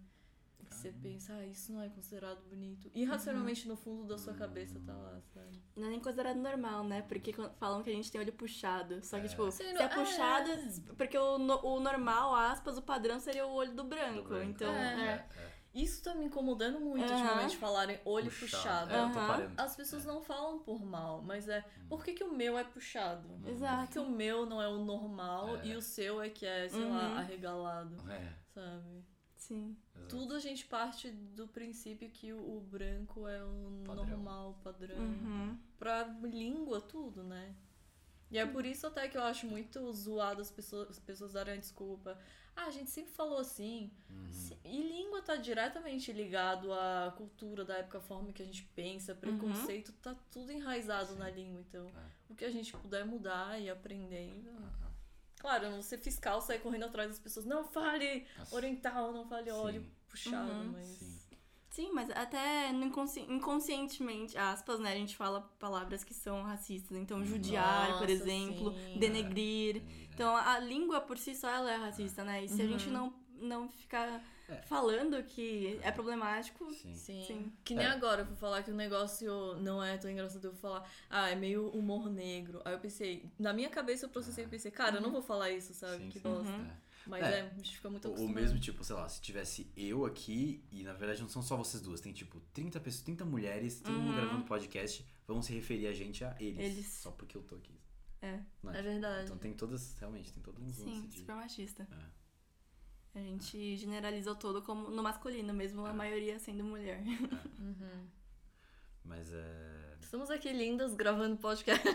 Que você pensa, ah, isso não é considerado bonito. Irracionalmente no fundo da sua cabeça tá lá, sabe? Não é nem considerado normal, né? Porque falam que a gente tem olho puxado. Só que, tipo, Sim, se não- é puxado, porque o, o normal, aspas, o padrão seria o olho do branco. Do branco. Então, É. é. É, Isso tá me incomodando muito Aham. ultimamente, falarem olho puxado. É, Aham. parando. As pessoas não falam por mal, mas é por que, que o meu é puxado? Por que, Exato. que o meu não é o normal É. e o seu é que é, sei Uhum. lá, arregalado, É, sabe? Sim. exato. Tudo a gente parte do princípio que o, o branco é o Padrão. normal, padrão. Uhum. Pra língua, tudo, né? E é por isso até que eu acho muito zoado as pessoas, as pessoas darem a desculpa. Ah, a gente sempre falou assim. Uhum. E língua tá diretamente ligado à cultura da época, a forma que a gente pensa, preconceito, tá tudo enraizado na língua. Então, É. o que a gente puder mudar e aprendendo. Ah, Claro, eu não ser fiscal, sair correndo atrás das pessoas. Não fale Nossa. oriental, não fale óleo Sim. puxado, Uhum. mas. Sim. Sim, mas até inconsci- inconscientemente, aspas, né? A gente fala palavras que são racistas. Então, judiar, por Nossa, exemplo, sim. denegrir. Então, a língua por si só ela é racista, né? E se a gente Uhum. não, não ficar É. falando que é problemático, Sim. Sim. Sim. Que nem É. agora, eu vou falar que o negócio não é tão engraçado. Eu vou falar, ah, é meio humor negro. Aí eu pensei, na minha cabeça eu processei e pensei, cara, eu não vou falar isso, sabe? Sim, que sim. bosta. Uhum. É. Mas É. é, a gente fica muito acostumado. mesmo tipo, sei lá, se tivesse eu aqui, e na verdade não são só vocês duas, tem tipo 30 pessoas, 30 mulheres, todo mundo Uhum. gravando podcast, vão se referir a gente a eles. Eles. Só porque eu tô aqui. é, Não É verdade. Então tem todas, realmente, tem todo um lance sim, de. super machista. É. A gente generalizou todo como no masculino, mesmo a É. maioria sendo mulher. Uhum. Mas é. Estamos aqui lindas gravando podcast.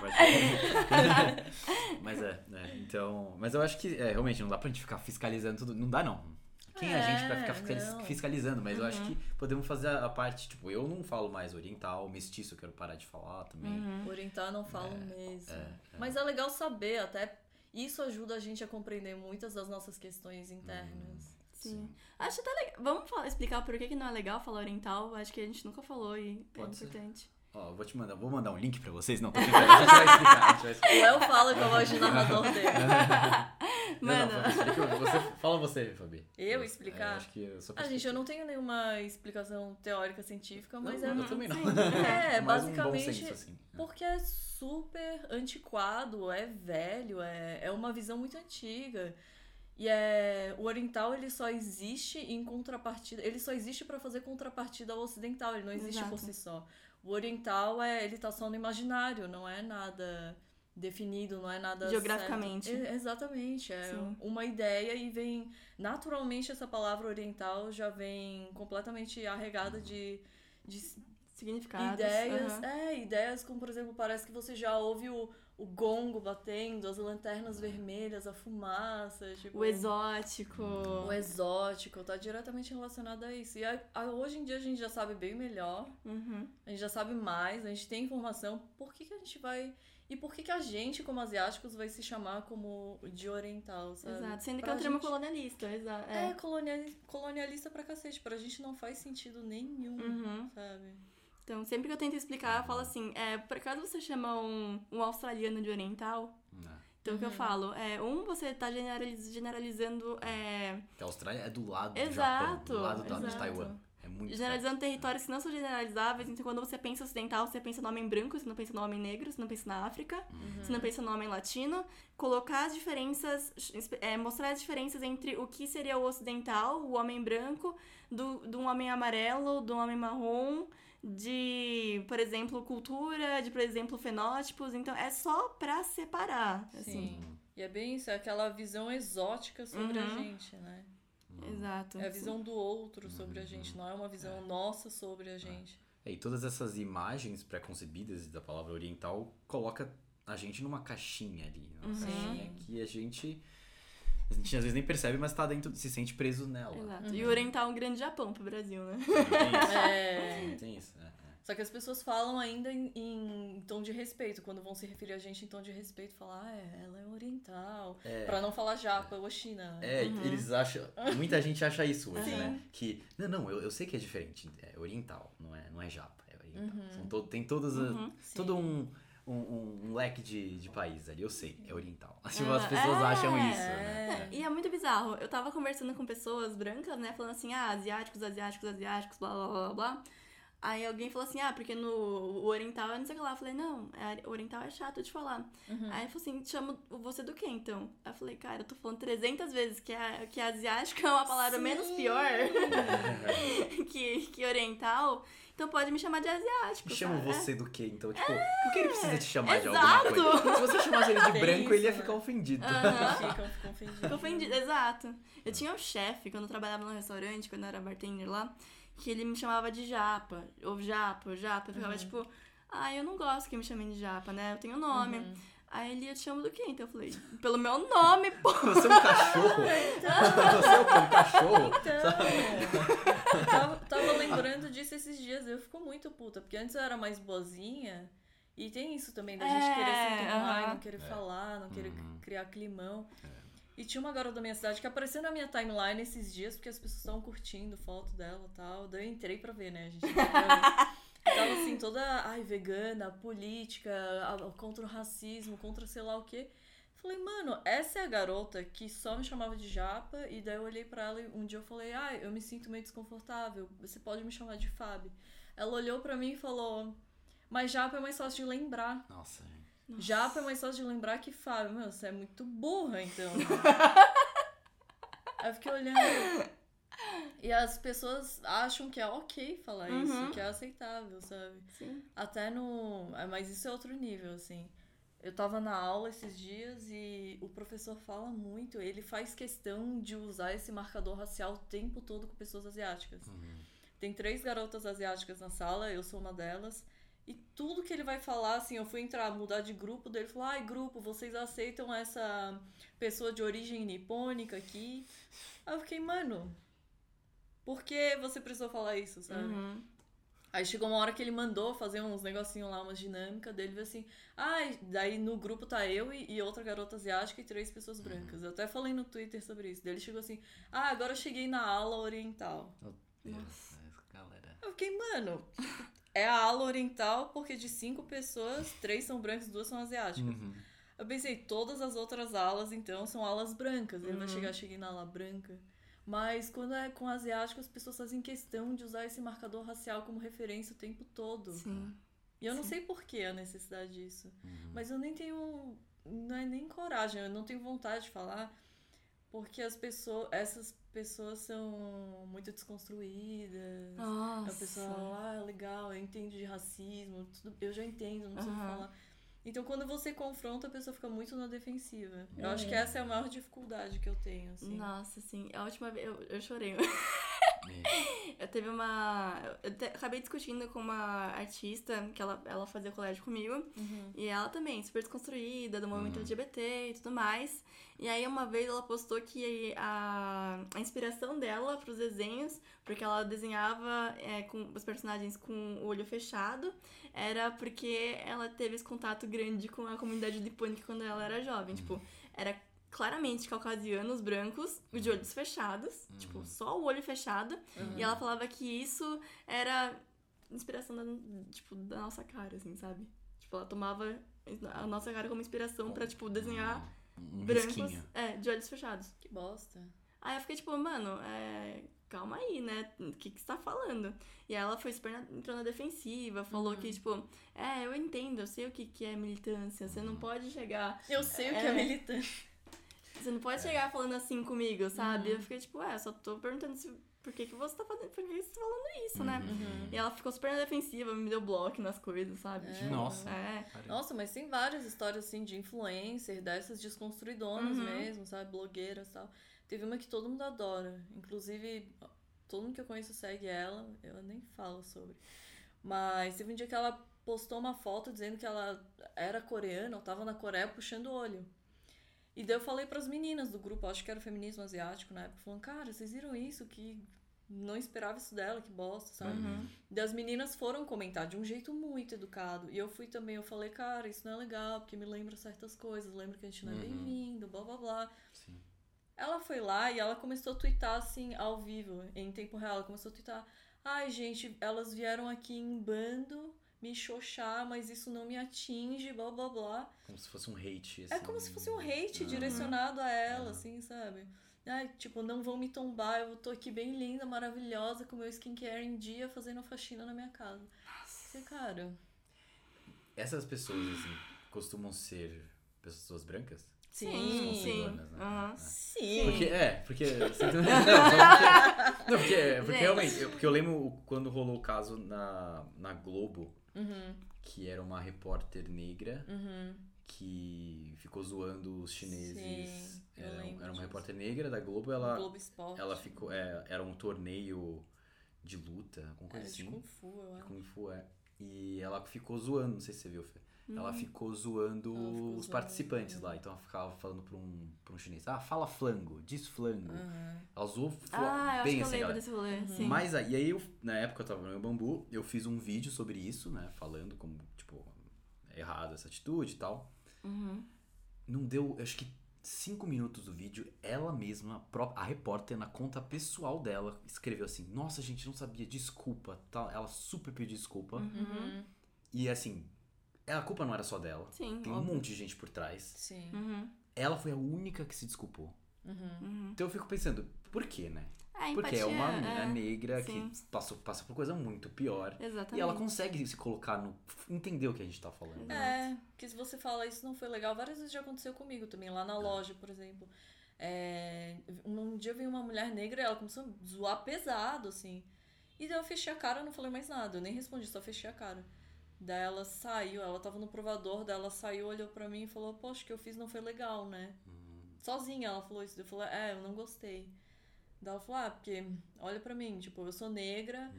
Pode- mas é, né? Então. Mas eu acho que é, realmente não dá pra gente ficar fiscalizando tudo. Não dá, não. Quem é a gente pra É, ficar não. fiscalizando? Mas eu acho Uhum. que podemos fazer a, parte, tipo, eu não falo mais oriental, mestiço, eu quero parar de falar também. Uhum. Orientar não falo mesmo. é, é. Mas é legal saber, até isso ajuda a gente a compreender muitas das nossas questões internas. Sim. Acho até legal. Vamos falar- explicar por que, que não é legal falar oriental? Acho que a gente nunca falou e é Pode ser. Ó, vou te mandar, vou mandar um link pra vocês. Não, tô brincando. A gente vai explicar. A gente vai explicar. O Léo fala com a voz de narrador dele. Não, não, Mano. Fabi, você, fala você, Fabi. Eu É, explicar? acho que eu sou Ah, gente, eu não tenho nenhuma explicação teórica científica, mas não, é. eu também não. É, um bom basicamente. senso, assim. Porque é super antiquado, é velho, é, é uma visão muito antiga. E é, o oriental ele só existe em contrapartida, ele só existe para fazer contrapartida ao ocidental, ele não existe Exato. por si só. O oriental é, ele tá só no imaginário, não é nada definido, não é nada Geograficamente. certo. E- exatamente, é Sim. uma ideia e vem naturalmente essa palavra oriental já vem completamente arregada de, de Significados. ideias, aham. é, ideias como, por exemplo, parece que você já ouve o, o gongo batendo, as lanternas vermelhas, a fumaça, tipo, O exótico. o exótico, tá diretamente relacionado a isso. E a- a- hoje em dia a gente já sabe bem melhor, Uhum. a gente já sabe mais, a gente tem informação, por que, que a gente vai... E por que, que a gente, como asiáticos, vai se chamar como de oriental, sabe? Exato. Sendo que Pra é um termo gente- colonialista. Exa É, é. coloniali- colonialista pra cacete, pra gente não faz sentido nenhum, Uhum. sabe? Então, sempre que eu tento explicar, eu falo assim: é, por acaso você chama um, um australiano de oriental? Não. Então, o que eu Uhum. falo? É, um, você tá generaliz- generalizando. É, Que a Austrália é do lado do Exato, Japão, do lado da- de exato. Taiwan. É muito generalizando territórios que não são generalizáveis. Então, quando você pensa ocidental, você pensa no homem branco, você não pensa no homem negro, você não pensa na África, você não pensa no homem latino. Colocar as diferenças, é, mostrar as diferenças entre o que seria o ocidental, o homem branco, do, um homem amarelo, do homem marrom, de, por exemplo, cultura, de, por exemplo, fenótipos. Então, é só pra separar, assim. Sim. E é bem isso, é aquela visão exótica sobre a Uhum. gente, né? Exato. É a visão do outro sobre a gente, não é uma visão nossa sobre a gente. É, e todas essas imagens pré-concebidas da palavra oriental coloca a gente numa caixinha ali. Uma Uhum. caixinha que a gente. A gente às vezes nem percebe, mas tá dentro, se sente preso nela. Exato. E o oriental é um grande Japão pro Brasil, né? É. Tem isso. é, é. Só que as pessoas falam ainda em, em tom de respeito, quando vão se referir a gente em tom de respeito, falar, ah, é, ela é oriental. É. Pra não falar japa ou China. É, eles acham. Muita gente acha isso hoje, Sim. né? Que. Não, não, eu, eu sei que é diferente. É oriental, não é, não é japa, é oriental. Uhum. São to- tem todas as- Uhum. Todo um, um, um- um leque de, de países ali, eu sei, é oriental. Tipo, Ah, as pessoas é. acham isso, né? E é muito bizarro. Eu tava conversando com pessoas brancas, né? Falando assim, ah, asiáticos, asiáticos, asiáticos, blá blá blá blá. Aí alguém falou assim, ah, porque no o oriental é não sei o que lá. Eu falei, não, é, o oriental é chato de falar. Uhum. Aí ele falou assim, chamo você do que então? Aí eu falei, cara, eu tô falando 300 vezes que, a, que asiático é uma palavra Sim. menos pior que, que oriental. Então pode me chamar de asiático. Me chamam sabe? você do quê? Então, tipo, por que ele precisa te chamar de exato. alguma coisa? Se você chamasse ele de branco, ele ia ficar ofendido. Aham. Ficam, ficam ofendidos. Fico ofendida, exato. Eu tinha um chefe, quando eu trabalhava no restaurante, quando eu era bartender lá, que ele me chamava de japa, ou japa, ou japa. Eu ficava Uhum. tipo, ah, eu não gosto que me chamem de japa, né? Eu tenho nome. Uhum. Aí ele, eu te chamo do quê? Então eu falei, pelo meu nome, pô. Você é um cachorro. Você é um cachorro. Então, eu tava, tava lembrando disso esses dias. Eu fico muito puta, porque antes eu era mais boazinha. E tem isso também, da gente É, querer se enturmar e aham. não querer falar, não querer Uhum. criar climão. E tinha uma garota da minha cidade que apareceu na minha timeline esses dias, porque as pessoas estavam curtindo foto dela e tal. Daí eu entrei pra ver, né, gente? Tava assim, toda, ai, vegana, política, contra o racismo, contra sei lá o quê. Falei, mano, essa é a garota que só me chamava de japa, e daí eu olhei para ela e um dia eu falei, ah, eu me sinto meio desconfortável, você pode me chamar de Fábio. Ela olhou para mim e falou, mas japa é mais fácil de lembrar. Nossa, gente. Nossa. Japa é mais fácil de lembrar que Fábio. Meu, você é muito burra, então. Aí eu fiquei olhando. E as pessoas acham que é ok falar uhum. isso, que é aceitável, sabe? Sim. Até no. É, mas isso é outro nível, assim. Eu tava na aula esses dias e o professor fala muito, ele faz questão de usar esse marcador racial o tempo todo com pessoas asiáticas. Uhum. Tem três garotas asiáticas na sala, eu sou uma delas. E tudo que ele vai falar, assim, eu fui entrar, mudar de grupo dele, falou: ai, grupo, vocês aceitam essa pessoa de origem nipônica aqui? Aí eu fiquei, mano, por que você precisou falar isso, sabe? Uhum. Aí chegou uma hora que ele mandou fazer uns negocinhos lá, umas dinâmicas dele, viu assim, ah, daí no grupo tá eu e, e, outra garota asiática e três pessoas brancas. Eu até falei no Twitter sobre isso. Daí ele chegou assim, ah, agora eu cheguei na ala oriental. Meu Deus, galera. Eu fiquei, mano, é a ala oriental porque de cinco pessoas, três são brancas e duas são asiáticas. Uhum. Eu pensei, todas as outras alas, então, são alas brancas. Ele Uhum. vai chegar, cheguei na ala branca. Mas quando é com asiático, as pessoas fazem questão de usar esse marcador racial como referência o tempo todo. Sim. E eu não Sim. sei por que a necessidade disso. Uhum. Mas eu nem tenho. Não é nem coragem, eu não tenho vontade de falar. Porque as pessoas. Essas pessoas são muito desconstruídas. Nossa. A pessoa, ah, legal, eu entendo de racismo, tudo, eu já entendo, não preciso Aham. falar. Então, quando você confronta, a pessoa fica muito na defensiva. Eu É. acho que essa é a maior dificuldade que eu tenho, assim. Nossa, sim. A última vez. Eu, eu chorei. É. Eu teve uma. Eu te- acabei discutindo com uma artista que ela, ela fazia colégio comigo. Uhum. E ela também, super desconstruída, do movimento Uhum. LGBT e tudo mais. E aí uma vez ela postou que a, a inspiração dela pros desenhos, porque ela desenhava é, com os personagens com o olho fechado, era porque ela teve esse contato grande com a comunidade nipônica quando ela era jovem. Tipo, era claramente caucasianos brancos, de olhos fechados, Uhum. tipo, só o olho fechado. Uhum. E ela falava que isso era inspiração da, tipo, da nossa cara, assim, sabe? Tipo, ela tomava a nossa cara como inspiração pra, tipo, desenhar um brancos risquinho. é, de olhos fechados. Que bosta. Aí eu fiquei tipo, mano, é, calma aí, né? O que, que você tá falando? E aí ela foi super na, entrou na defensiva, falou Uhum. que, tipo, é, eu entendo, eu sei o que, que é militância, você não pode chegar. Eu sei o que É. é militante. Você não pode chegar falando assim comigo, sabe? Uhum. Eu fiquei tipo, é, só tô perguntando se, por que, que você tá fazendo, por que você tá falando isso, né? Uhum. E ela ficou super na defensiva, me deu bloco nas coisas, sabe? É. Tipo, Nossa. É. Cara, Nossa, mas tem várias histórias assim de influencer, dessas desconstruidonas Uhum. mesmo, sabe? Blogueiras e tal. Teve uma que todo mundo adora. Inclusive, todo mundo que eu conheço segue ela. Eu nem falo sobre. Mas teve um dia que ela postou uma foto dizendo que ela era coreana, ou tava na Coreia puxando o olho. E daí eu falei pras meninas do grupo, acho que era o feminismo asiático na época, falando, cara, vocês viram isso? Que não esperava isso dela, que bosta, sabe? Uhum. Daí as meninas foram comentar de um jeito muito educado. E eu fui também, eu falei, cara, isso não é legal, porque me lembra certas coisas, lembra que a gente não é Uhum. bem-vindo, blá blá blá. sim. Ela foi lá e ela começou a twittar assim, ao vivo, em tempo real. Ela começou a twittar, ai gente, elas vieram aqui em bando me xoxar, mas isso não me atinge, blá blá blá. Como se fosse um hate. É assim. como se fosse um hate Ah. direcionado a ela, Ah. assim, sabe? Ai, tipo, não vão me tombar, eu tô aqui bem linda, maravilhosa, com meu skincare em dia, fazendo faxina na minha casa. Você, cara, Essas pessoas, assim, costumam ser pessoas brancas? Sim, Sim, sim. sim. Aham. É. sim. Porque, é, porque. você entendeu? Não, porque, não, porque, é, porque realmente, eu- porque eu lembro quando rolou o caso na, na Globo, Uhum, que era uma repórter negra uhum. que ficou zoando os chineses. Sim, era, era uma repórter negra da Globo, ela, Globo ela ficou. é, era um torneio de luta, alguma É, coisa de assim. Kung Fu, eu acho. Kung Fu, é. E ela ficou zoando, não sei se você viu, Fê. Ela Hum. ficou zoando Ela ficou os zoando, participantes lá. Então ela ficava falando pra um, pra um chinês: ah, fala flango, diz flango. Uhum. Ela zoou Ah, bem que eu assim, lembro galera. desse rolê, Uhum. Mas aí, e aí eu, na época eu tava no meu bambu, eu fiz um vídeo sobre isso, né? Falando como, tipo, é errado essa atitude e tal. Uhum. Não deu, eu acho que cinco minutos do vídeo, ela mesma, a repórter, na conta pessoal dela, escreveu assim: Nossa, gente, não sabia, desculpa. Tá? Ela super pediu desculpa. Uhum. E assim, a culpa não era só dela. Sim, Tem um óbvio. monte de gente por trás. Sim. Uhum, Ela foi a única que se desculpou. Uhum. uhum. Então eu fico pensando, por quê, né? É, Porque empatia, é uma menina é, negra sim. que passou, passa por coisa muito pior. Exatamente. E ela consegue se colocar no. entender o que a gente tá falando. É, que se você fala isso não foi legal, várias vezes já aconteceu comigo também, lá na loja, por exemplo. É, um dia veio uma mulher negra e ela começou a zoar pesado, assim. E daí eu fechei a cara, não falei mais nada, eu nem respondi, só fechei a cara. Daí ela saiu, ela tava no provador, daí ela saiu, olhou pra mim e falou, poxa, o que eu fiz não foi legal, né? Sozinha ela falou isso, eu falei, é, eu não gostei. Daí ela falou, ah, porque olha pra mim, tipo, eu sou negra,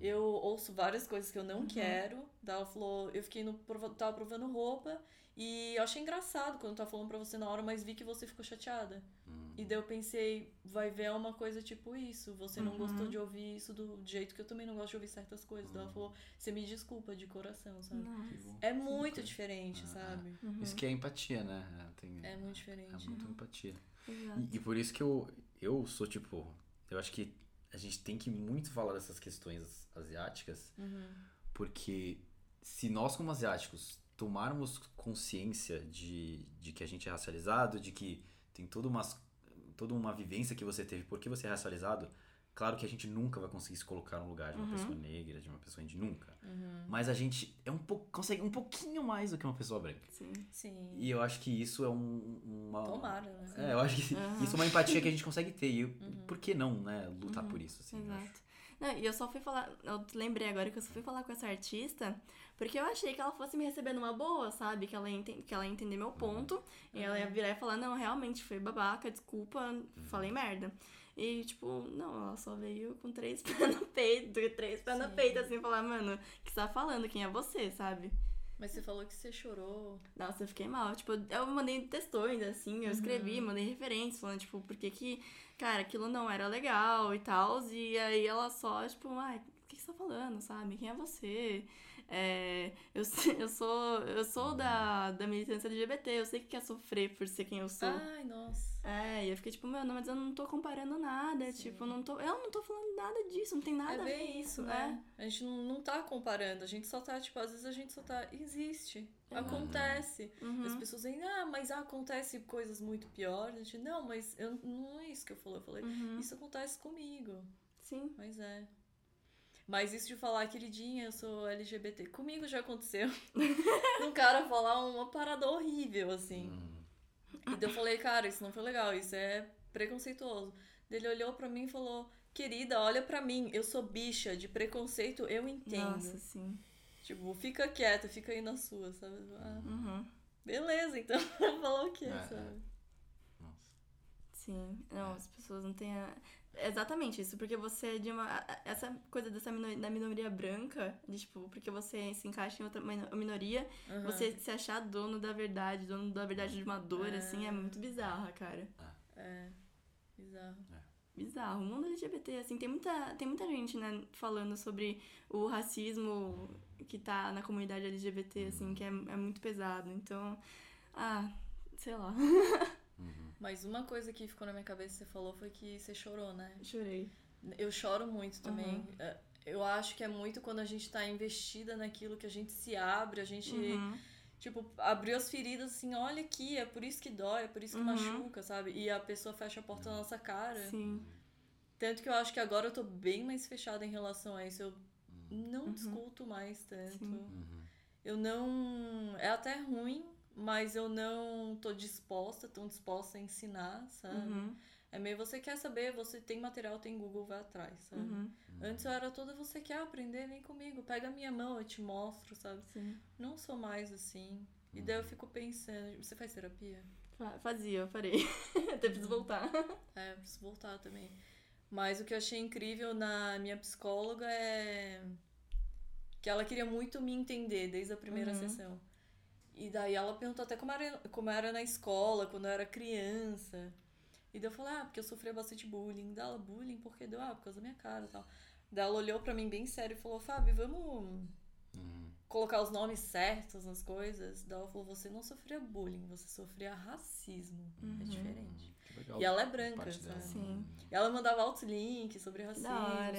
eu ouço várias coisas que eu não quero. Daí ela falou, eu fiquei no prova- tava provando roupa e eu achei engraçado quando eu tava falando pra você na hora, mas vi que você ficou chateada. E daí eu pensei, vai ver é uma coisa tipo isso, você não Uhum. gostou de ouvir isso do jeito que eu também não gosto de ouvir certas coisas. Daí ela falou, você me desculpa de coração, sabe? Nossa. É muito diferente, sabe? Uhum. Isso que é empatia, né? Tem, É muito é diferente. muito empatia. E, e por isso que eu, eu sou tipo. Eu acho que a gente tem que muito falar dessas questões asiáticas, Uhum. porque se nós, como asiáticos, tomarmos consciência de, de que a gente é racializado, de que tem toda uma, toda uma vivência que você teve porque você é racializado, claro que a gente nunca vai conseguir se colocar no lugar de uma Uhum. pessoa negra, de uma pessoa indígena, nunca. Uhum. Mas a gente é um pouco, consegue um pouquinho mais do que uma pessoa branca. Sim. Sim. E eu acho que isso é um, uma. Tomara, né? É, eu acho que Uhum. isso é uma empatia que a gente consegue ter. E eu- por que não, né? Lutar por isso, assim. Exato. Não, e eu só fui falar, eu lembrei agora que eu só fui falar com essa artista porque eu achei que ela fosse me receber numa boa, sabe? Que ela ia, que ela ia entender meu ponto e ela ia virar e falar: Não, realmente foi babaca, desculpa, falei merda. E, tipo, não, ela só veio com três pés no peito, três pés no peito, assim, falar: Mano, o que você tá falando? Quem é você, sabe? Mas você falou que você chorou. Nossa, eu fiquei mal. Tipo, eu mandei textões, assim, eu escrevi, mandei referências, falando, tipo, porque que, cara, aquilo não era legal e tal. E aí ela só, tipo, ai, o que você tá falando, sabe? Quem é você? É, eu, eu sou, eu sou da, da militância LGBT, eu sei que quer sofrer por ser quem eu sou. Ai, nossa. É, e eu fiquei tipo, meu, não, mas eu não tô comparando nada, tipo, não tô, eu não tô falando nada disso, não tem nada é a ver bem isso, é. né? A gente não, não tá comparando, a gente só tá, tipo, às vezes a gente só tá. Existe. Exato. Acontece. Uhum. As pessoas dizem, ah, mas acontece coisas muito piores. A gente, não, mas eu, não é isso que eu falei. Eu falei, Uhum. isso acontece comigo. Sim. Mas é. Mas isso de falar, queridinha, eu sou LGBT, comigo já aconteceu. um cara falar uma parada horrível, assim. Hum. E daí eu falei, cara, isso não foi legal, isso é preconceituoso. Daí Ele olhou pra mim e falou, querida, olha pra mim, eu sou bicha, de preconceito eu entendo. Nossa, sim. Tipo, fica quieta, fica aí na sua, sabe? Ah, Uhum. beleza, então vou falar o quê, É, sabe? Nossa. Sim, não, as pessoas não têm a... Exatamente isso, porque você é de uma... Essa coisa dessa mino- da minoria branca, de tipo, porque você se encaixa em outra mino- minoria, Aham. você se achar dono da verdade, dono da verdade de uma dor, É. assim, é muito bizarra, cara. É, bizarro. Bizarro. O mundo LGBT, assim, tem muita, tem muita gente, né, falando sobre o racismo que tá na comunidade LGBT, assim, que é, é muito pesado. Então, ah, sei lá. Mas uma coisa que ficou na minha cabeça que você falou foi que você chorou, né? Chorei. Eu choro muito também. Uhum. Eu acho que é muito quando a gente tá investida naquilo que a gente se abre, a gente, Uhum. tipo, abriu as feridas assim, olha aqui, é por isso que dói, é por isso que Uhum. machuca, sabe? E a pessoa fecha a porta na nossa cara. Sim. Tanto que eu acho que agora eu tô bem mais fechada em relação a isso. Eu não discuto mais tanto. Uhum. Sim. Uhum. Eu não. É até ruim, mas eu não tô disposta, tão disposta a ensinar, sabe? Uhum. É meio você quer saber, você tem material, tem Google, vai atrás, sabe? Uhum. Antes eu era toda, você quer aprender, vem comigo, pega a minha mão, eu te mostro, sabe? Sim. Não sou mais assim. E daí eu fico pensando, você faz terapia? Fa- Fazia, eu parei. Até preciso voltar. É, preciso voltar também. Mas o que eu achei incrível na minha psicóloga é que ela queria muito me entender desde a primeira Uhum. sessão. E daí ela perguntou até como era, como era na escola, quando eu era criança. E daí eu falei, ah, porque eu sofria bastante bullying. Daí ela, bullying? Por que deu? Ah, por causa da minha cara e tal. Daí ela olhou pra mim bem sério e falou, Fábio, vamos Uhum. colocar os nomes certos nas coisas, daí ela falou, você não sofria bullying, você sofria racismo. É diferente. Que legal. E ela é branca, sabe? Sim. E ela mandava altos links sobre racismo,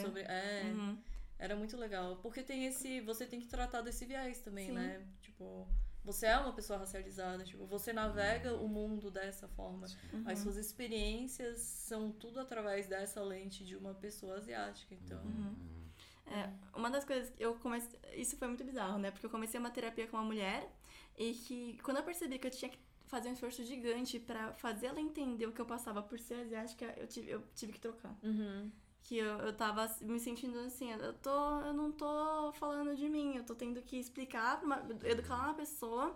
sobre. É. Uhum. Era muito legal. Porque tem esse. Você tem que tratar desse viés também, Sim. né? Tipo, você é uma pessoa racializada, tipo, você navega o mundo dessa forma. Uhum. As suas experiências são tudo através dessa lente de uma pessoa asiática. Então. Uhum. É, uma das coisas que eu comecei. Isso foi muito bizarro, né? Porque eu comecei uma terapia com uma mulher e que quando eu percebi que eu tinha que fazer um esforço gigante pra fazer ela entender o que eu passava por ser asiática, eu tive, eu tive que trocar. Uhum. Que eu, eu tava me sentindo assim, eu, tô, eu não tô falando de mim, eu tô tendo que explicar, pra uma, educar uma pessoa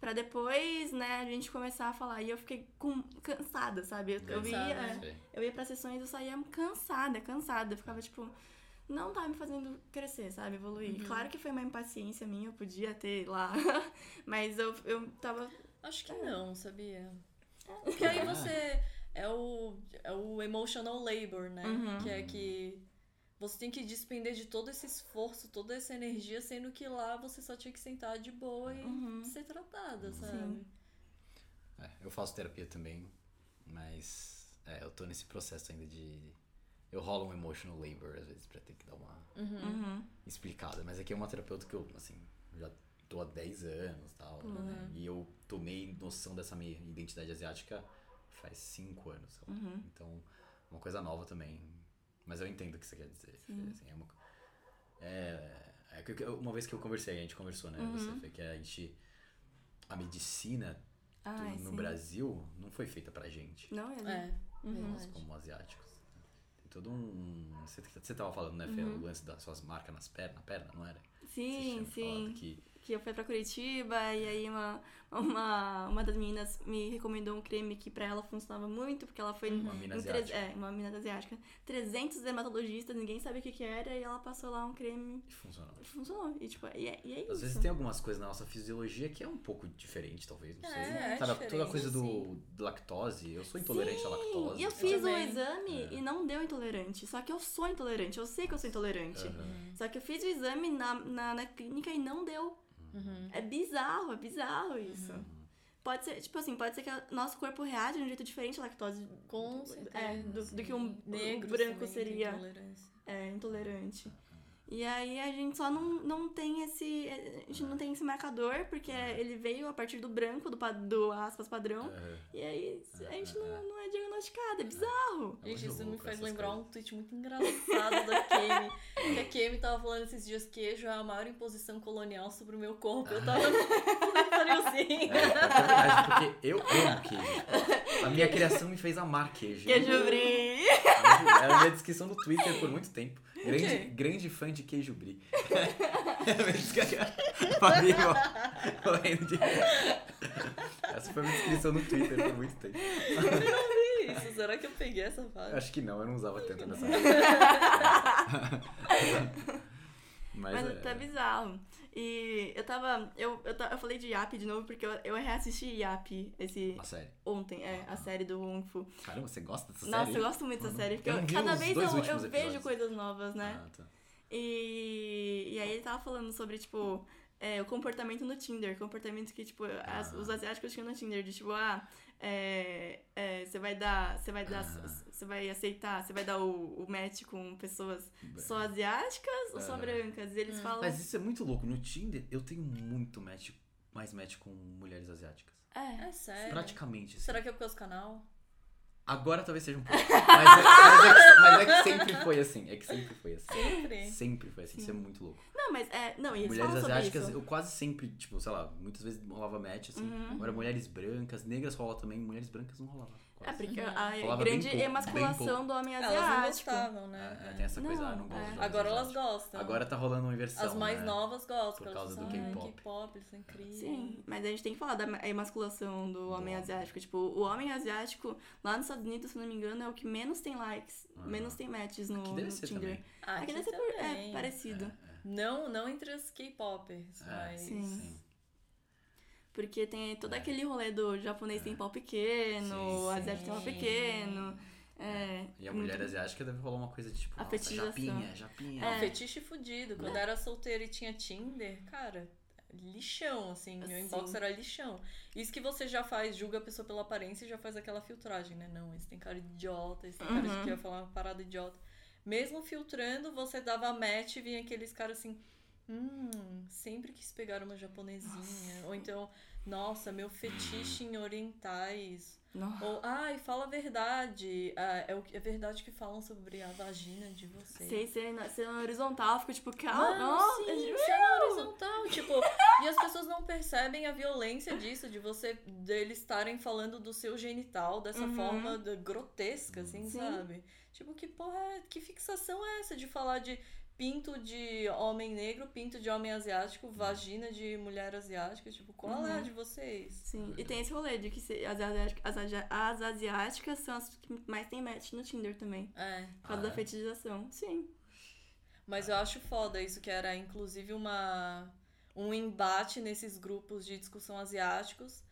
pra depois, né, a gente começar a falar. E eu fiquei com, cansada, sabe? Eu, eu, ia, Cansada, é, Sei. eu ia pra sessões e eu saía cansada, cansada. Eu ficava tipo, não tá me fazendo crescer, sabe? Evoluir. Uhum. Claro que foi uma impaciência minha, eu podia ter lá, mas eu, eu tava. Acho que não, sabia? Porque aí você. É o, é o emotional labor, né? Uhum. Que é que você tem que despender de todo esse esforço, toda essa energia, sendo que lá você só tinha que sentar de boa e Uhum. ser tratada, sabe? É, eu faço terapia também, mas é, eu tô nesse processo ainda de. Eu rolo um emotional labor às vezes pra ter que dar uma Uhum. explicada. Mas aqui é uma terapeuta que eu, assim, já tô há 10 anos e tal. né? E eu tomei noção dessa minha identidade asiática faz 5 anos. sei lá. Uhum. Então, é uma coisa nova também. Mas eu entendo o que você quer dizer. Sim. Assim, é uma, é, é que eu- uma vez que eu conversei, a gente conversou, né? Uhum. Você foi que a gente. A medicina do- Ai, no sim. Brasil não foi feita pra gente. Não, é. É, Uhum. Nós verdade. como asiáticos. Tem todo um. Você, você tava falando, né, Fê? O lance das suas marcas nas pernas, na perna, não era? Você Sim, tinha me falado sim. Que, que eu fui pra Curitiba e aí uma, uma, uma das meninas me recomendou um creme que pra ela funcionava muito, porque ela foi Uma mina asiática. É, uma mina asiática. 300 dermatologistas, ninguém sabia o que que era e ela passou lá um creme funcionou. e funcionou. E tipo, e é, e é Às isso. vezes tem algumas coisas na nossa fisiologia que é um pouco diferente, talvez, não É, sei. é Sabe, toda a diferente, coisa do, sim. do lactose. Eu sou intolerante à lactose. E eu fiz o também. exame É. e não deu intolerante. Só que eu sou intolerante, eu sei que eu sou intolerante. Aham. Só que eu fiz o exame na, na, na clínica e não deu. Uhum. É bizarro, é bizarro isso. Pode ser, tipo assim, pode ser que o nosso corpo reage de um jeito diferente à lactose. Com certeza. É, do, do que um Negros branco também têm seria intolerância. é, intolerante. E aí a gente só não, não tem esse. A gente não tem esse marcador, porque ele veio a partir do branco, do, do aspas padrão. Aham. E aí a gente não, não é diagnosticado, é bizarro. É Gente, isso me faz lembrar coisas. um tweet muito engraçado da Kemi. que a Kemi tava falando esses dias queijo é a maior imposição colonial sobre o meu corpo. Eu tava assim. É, é verdade, porque eu amo queijo. A minha criação me fez amar queijo. Queijo brie. Era a minha descrição no Twitter por muito tempo. Grande, quê? grande fã de queijo brie. Família, morrendo de- Essa foi a minha descrição no Twitter por muito tempo. Que isso? Será que eu peguei essa fase? Acho que não, eu não usava tanto nessa Mas, Mas é, tá bizarro. E eu tava. Eu, eu, eu falei de Yap de novo porque eu, eu reassisti Yap esse a série. ontem, é, a série do Wong Fu. Caramba, você gosta dessa Nossa, série? eu gosto muito dessa série, porque eu cada vez eu, eu vejo coisas novas, né? Ah, tá. E, e aí ele tava falando sobre, tipo, é, o comportamento no Tinder. Comportamento que, tipo, as- Ah. os asiáticos tinham no Tinder. De tipo, ah, é, é, você vai dar. Você vai dar. Ah. Você vai aceitar, você vai dar o, o match com pessoas só asiáticas ou só Ah. brancas? E eles falam. Mas isso é muito louco. No Tinder, eu tenho muito match, mais match com mulheres asiáticas. É. É sério. Praticamente. assim. Será que é por causa do canal? Agora talvez seja um pouco. Mas é, mas é que, mas é que sempre foi assim. É que sempre foi assim. Sempre. Sempre foi assim. Isso é muito louco. Não, mas é. Não, e eles mulheres falam sobre asiáticas, isso. eu quase sempre, tipo, sei lá, muitas vezes rolava match, assim. Uhum. Agora, mulheres brancas, negras rola também, mulheres brancas não rolava. É, quase. porque Uhum. a grande pouco, emasculação do homem Elas não asiático. gostavam, né? É, é, tem essa coisa, Não, ah, não gosto é. Agora elas gostam. Agora tá rolando uma inversão. As mais né? novas gostam. Por causa do "Ai, K-pop." K-pop, eles são incríveis. Sim, mas a gente tem que falar da emasculação do homem homem. asiático. Tipo, o homem asiático, lá nos Estados Unidos, se não me engano, é o que menos tem likes, Ah. menos tem matches no, Que deve no ser Tinder. também. Ah, Aqui aqui deve ser por- é, parecido. Não, não entre as K-popers, É, mas... Sim. Sim. Porque tem todo É. aquele rolê do japonês tem pau pequeno, Sim, asiático tem pau pequeno. É. E a muito- mulher asiática deve rolar uma coisa de tipo, A nossa, japinha, japinha. É. Fetiche fudido. Quando eu era solteira e tinha Tinder, cara, lixão, assim. Meu Sim. inbox era lixão. Isso que você já faz, julga a pessoa pela aparência e já faz aquela filtragem, né? Não, esse tem cara de idiota, esse tem cara de Uhum. que vai falar uma parada idiota. Mesmo filtrando, você dava match e vinha aqueles caras assim. Hum, sempre quis pegar uma japonesinha. Ou então, nossa, meu fetiche em orientais. Nossa. Ou, ai, fala a verdade. Ah, é, o, é verdade que falam sobre a vagina de vocês. Sei, sei, na, sei na horizontal, fico tipo, calma. Nossa, sim, é- na horizontal, tipo, e as pessoas não percebem a violência disso, de você, deles estarem falando do seu genital dessa Uhum. forma da- grotesca, assim, Sim. sabe? Tipo, que porra, é- que fixação é essa de falar de pinto de homem negro, pinto de homem asiático, vagina de mulher asiática, tipo, qual é a Uhum. de vocês? Sim, e tem esse rolê de que se- as, asiáticas, as, as asiáticas são as que mais tem match no Tinder também. É, Por causa Ah, da fetichização. Sim. Mas eu acho foda isso, que era inclusive uma um embate nesses grupos de discussão asiáticos.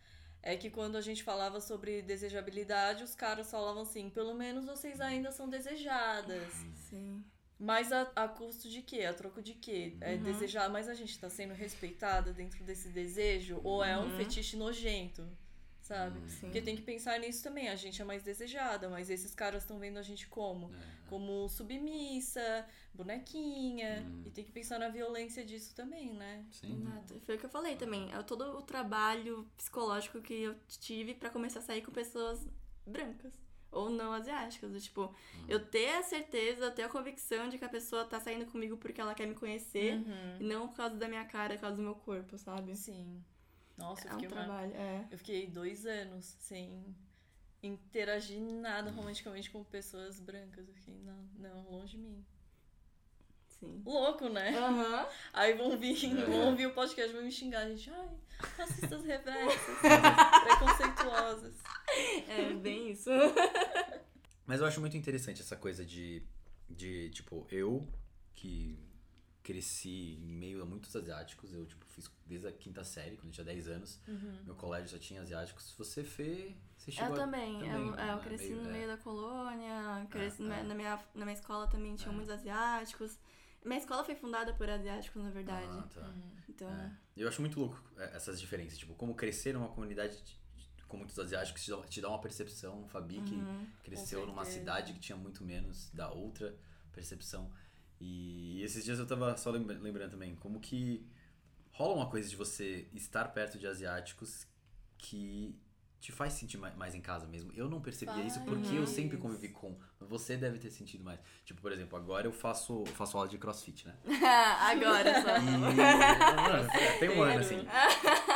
É que quando a gente falava sobre desejabilidade, os caras falavam assim: pelo menos vocês ainda são desejadas. Sim. Mas a, a custo de quê? A troco de quê? É Uhum. desejar, mas a gente tá sendo respeitada dentro desse desejo? Ou é um Uhum. fetiche nojento? Sabe? Hum. Sim. Porque tem que pensar nisso também. A gente é mais desejada, mas esses caras estão vendo a gente como? É. como submissa, bonequinha. Hum. E tem que pensar na violência disso também, né? Sim. Exato. Foi o que eu falei também. É todo o trabalho psicológico que eu tive pra começar a sair com pessoas brancas. Ou não asiáticas. Do, tipo, eu ter a certeza, eu ter a convicção de que a pessoa tá saindo comigo porque ela quer me conhecer. Uhum. E não por causa da minha cara, por causa do meu corpo, sabe? Sim. Nossa, eu É um fiquei, uma- trabalho, é. eu fiquei dois anos sem interagir nada romanticamente com pessoas brancas. Eu fiquei, não, não, longe de mim. Sim. Louco, né? Aham. Aí vão vir, É. vão ouvir o podcast, vão me xingar, gente. Ai, racistas reversas, preconceituosas. É bem isso. Mas eu acho muito interessante essa coisa de, de tipo, eu que cresci em meio a muitos asiáticos, eu, tipo, fiz desde a quinta série, quando eu tinha 10 anos, Uhum. meu colégio só tinha asiáticos. Você fez, você chegou Eu a- também. eu, também, é, eu né? cresci Meio- no é. meio da colônia, cresci É, na, é. na minha, na minha escola também tinha É. muitos asiáticos. Minha escola foi fundada por asiáticos, na verdade. Ah, tá. Uhum. Então, É. Eu acho muito louco é, essas diferenças. Tipo, como crescer numa comunidade de- com muitos asiáticos te dá, te dá uma percepção. Fabi, que uhum. cresceu numa cidade que tinha muito menos da outra percepção. E esses dias eu tava só lembra- lembrando também como que rola uma coisa de você estar perto de asiáticos que te faz sentir ma- mais em casa mesmo. Eu não percebia isso porque eu sempre convivi com. Você deve ter sentido mais. Tipo, por exemplo, agora eu faço, eu faço aula de crossfit, né? Agora só. E... É, tem um ano, assim.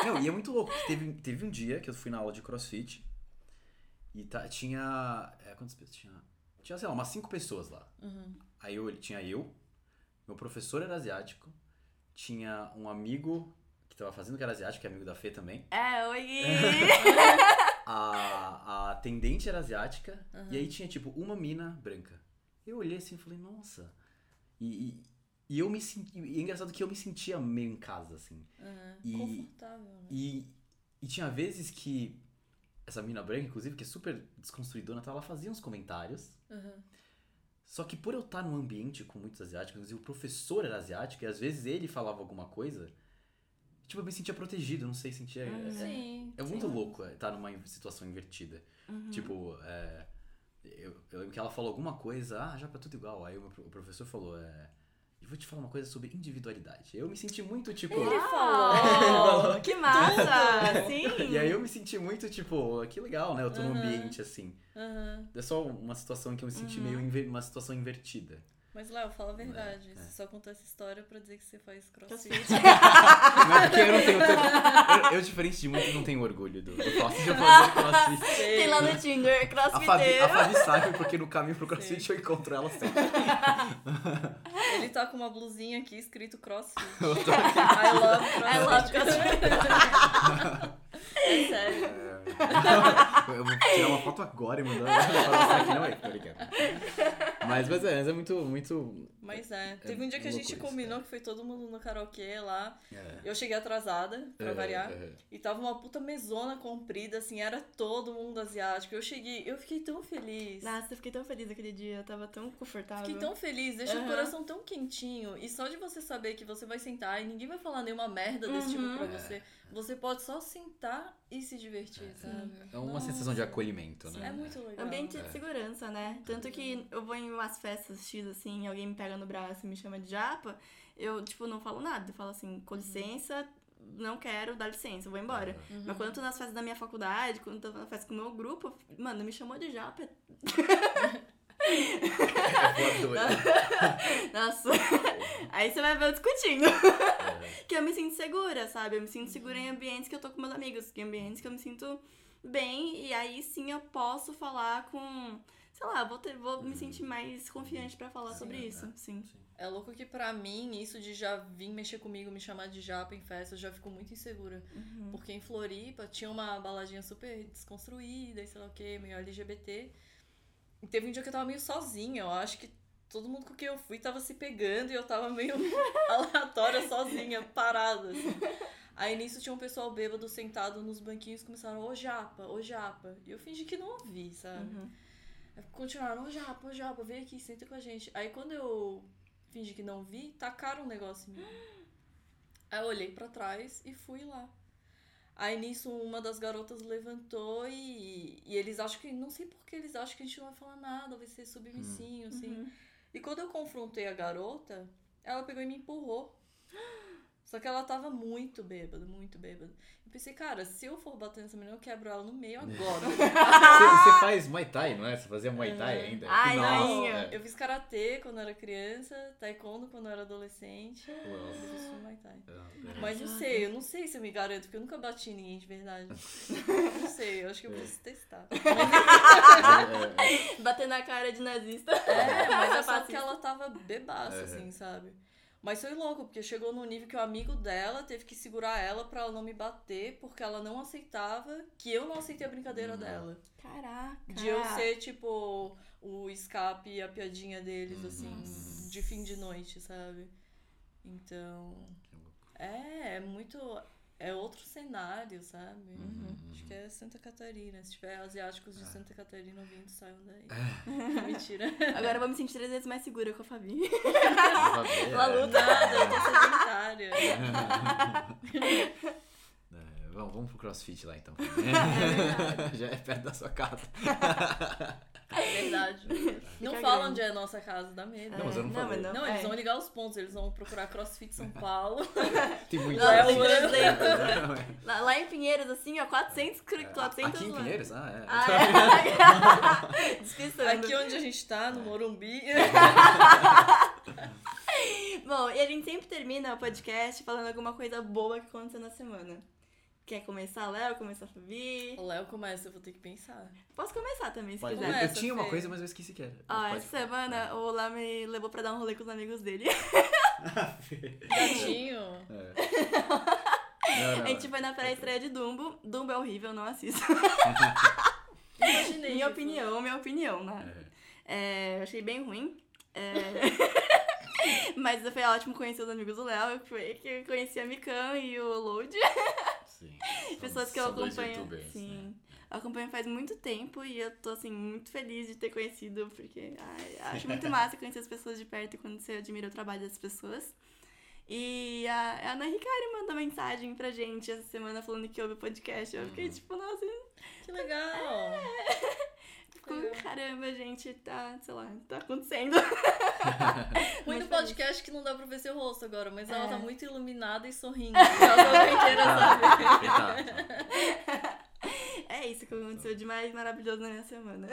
Não, e é muito louco. Teve, teve um dia que eu fui na aula de crossfit e tá, tinha. É, quantas pessoas? Tinha, tinha, sei lá, umas cinco pessoas lá. Uhum. Aí eu, tinha eu, meu professor era asiático, tinha um amigo que tava fazendo que era asiático, que é amigo da Fê também. É, oi! A, a atendente era asiática Uhum. e aí tinha, tipo, uma mina branca. Eu olhei assim e falei, nossa. E, e, e eu me senti. E é engraçado que eu me sentia meio em casa, assim. Uhum. E- Confortável, né? E, e tinha vezes que essa mina branca, inclusive, que é super desconstruidona, tá, ela fazia uns comentários. Uhum. Só que por eu estar num ambiente com muitos asiáticos, e o professor era asiático, e às vezes ele falava alguma coisa, tipo, eu me sentia protegido, não sei, sentia. Uhum. é- é, Sim. é muito sim. louco estar numa situação invertida. Uhum. Tipo, é, eu, eu lembro que ela falou alguma coisa, ah, já tá tudo igual. Aí o, meu o professor falou, é. Vou te falar uma coisa sobre individualidade. Eu me senti muito, tipo. Ele falou! Que massa! Sim! E aí eu me senti muito, tipo, que legal, né? Eu tô num Aham. ambiente assim. Uhum. É só uma situação que eu me senti Uhum. meio uma situação invertida. Mas, Léo, fala a verdade. É, é. Você só contou essa história pra dizer que você faz crossfit. Crossfit. Não é porque eu não tenho. Eu, eu, diferente de muito, não tenho orgulho do, do crossfit. Eu fazer crossfit. Tem lá no Tinder, A Fabi, crossfiteiro. a Fabi sabe porque no caminho pro crossfit eu encontro ela sempre. Ele tá com uma blusinha aqui escrito crossfit. Eu tô I love crossfit. I love crossfit. É sério. É, eu vou tirar uma foto agora e mandar pra mostrar aqui. Não é, tô ligado. Mas, mas é, mas é muito, muito. Mas é. Teve um dia que a gente isso, combinou é. que foi todo mundo no karaokê lá. É. Eu cheguei atrasada, pra É, variar. é. E tava uma puta mesona comprida, assim, era todo mundo asiático. Eu cheguei, eu fiquei tão feliz. Nossa, eu fiquei tão feliz aquele dia, eu tava tão confortável. Fiquei tão feliz, deixa o Aham. coração tão quentinho. E só de você saber que você vai sentar e ninguém vai falar nenhuma merda desse tipo Uhum. pra você. Você pode só sentar e se divertir, sabe? É uma Nossa. sensação de acolhimento, né? É muito legal. Ambiente É. de segurança, né? Tanto que eu vou em umas festas X, assim, alguém me pega no braço e me chama de japa, eu, tipo, não falo nada. Eu falo assim, com licença, não quero, dá licença, eu vou embora. Uhum. Mas quando eu tô nas festas da minha faculdade, quando eu tô na festa com o meu grupo, mano, me chamou de japa. É. Nossa. Aí você vai ver eu discutindo. É. que eu me sinto segura, sabe? Eu me sinto segura em ambientes que eu tô com meus amigos, em ambientes que eu me sinto bem, e aí sim eu posso falar com. Sei lá, vou, ter, vou me sentir mais confiante pra falar sobre isso, sim. É louco que pra mim, isso de já vir mexer comigo, me chamar de japa em festa, eu já fico muito insegura. Uhum. Porque em Floripa tinha uma baladinha super desconstruída e sei lá o que, meio LGBT. E teve um dia que eu tava meio sozinha, eu acho que todo mundo com quem eu fui tava se pegando e eu tava meio aleatória, sozinha, parada. assim. Aí nisso tinha um pessoal bêbado sentado nos banquinhos e começaram, ô japa, ô japa. E eu fingi que não ouvi, sabe? Uhum. Aí continuaram, ô japa, ô japa, vem aqui, senta com a gente. Aí quando eu fingi que não vi, tacaram um negócio em mim. Aí eu olhei pra trás e fui lá. Aí nisso uma das garotas levantou e, e eles acham que. Não sei por que eles acham que a gente não vai falar nada, vai ser submissinho, assim. Uhum. E quando eu confrontei a garota, ela pegou e me empurrou. Só que ela tava muito bêbada, muito bêbada. Eu pensei, cara, se eu for bater nessa menina, eu quebro ela no meio agora. Você, você faz Muay Thai, não é? Você fazia Muay Thai ainda? Ai, é. Eu fiz karatê quando era criança, taekwondo quando eu era adolescente. Uau. Eu fiz Muay Thai. É. Mas não sei, eu não sei se eu me garanto, porque eu nunca bati em ninguém de verdade. não sei, eu acho que eu preciso testar. É, é, é. Bater na cara de nazista. É, mas é só que ela tava bebaça, assim, sabe? Mas foi louco, porque chegou num nível que o amigo dela teve que segurar ela pra ela não me bater, porque ela não aceitava que eu não aceitei a brincadeira Uhum. dela. Caraca. De eu ser, tipo, o escape e a piadinha deles, assim, de fim de noite, sabe? Então. Que louco. É, é muito. É outro cenário, sabe? Uhum. Acho que é Santa Catarina. Se tiver asiáticos de É. Santa Catarina ouvindo, saiam daí. Mentira. Agora eu vou me sentir três vezes mais segura com a Fabi. Ela é. luta. Nada, eu tô sedentária. É, vamos, pro crossfit lá então. Já é perto da sua casa. É verdade. Não Fica fala grande. onde é a nossa casa, dá medo. Não, mas eu não falei. mas Não, é. eles vão ligar os pontos, eles vão procurar CrossFit São Paulo. Tem muito. Lá, É em o- 300. Lá, lá em Pinheiros, assim, ó, 400, cru- 400 Aqui em. Pinheiros? Ah, é. Ah, é. Despisando. Aqui onde a gente tá, no Morumbi. Bom, e a gente sempre termina o podcast falando alguma coisa boa que aconteceu na semana. Quer começar, Léo? Começar a Fabi? O Léo começa, eu vou ter que pensar. Posso começar também, se Pode- quiser. eu, Começa, tinha uma coisa, mas eu esqueci que era. Ó, Pode- essa semana o Léo me levou pra dar um rolê com os amigos dele. Gatinho. É. Não, não, A gente foi na pré-estreia de Dumbo. Dumbo é horrível, não assista. Imaginei. minha tipo, opinião, minha opinião, né? É. É, eu achei bem ruim. É... Mas foi ótimo conhecer os amigos do Léo. Foi que eu conheci a Mikan e o Load. Sim. Pessoas São- que eu acompanho. youtubers, Sim. né? Eu acompanho faz muito tempo e eu tô, assim, muito feliz de ter conhecido, porque ai, acho muito massa conhecer as pessoas de perto quando você admira o trabalho das pessoas. E a, a Ana Ricari mandou mensagem pra gente essa semana falando que ouve o podcast. Eu fiquei Uhum. tipo, nossa, Que legal. Legal. caramba, gente, tá, sei lá, tá acontecendo. Muito podcast que não dá pra ver seu rosto agora, mas ela É. tá muito iluminada e sorrindo. Ela tá inteira, sabe? Tá. É isso que aconteceu de mais maravilhoso na minha semana.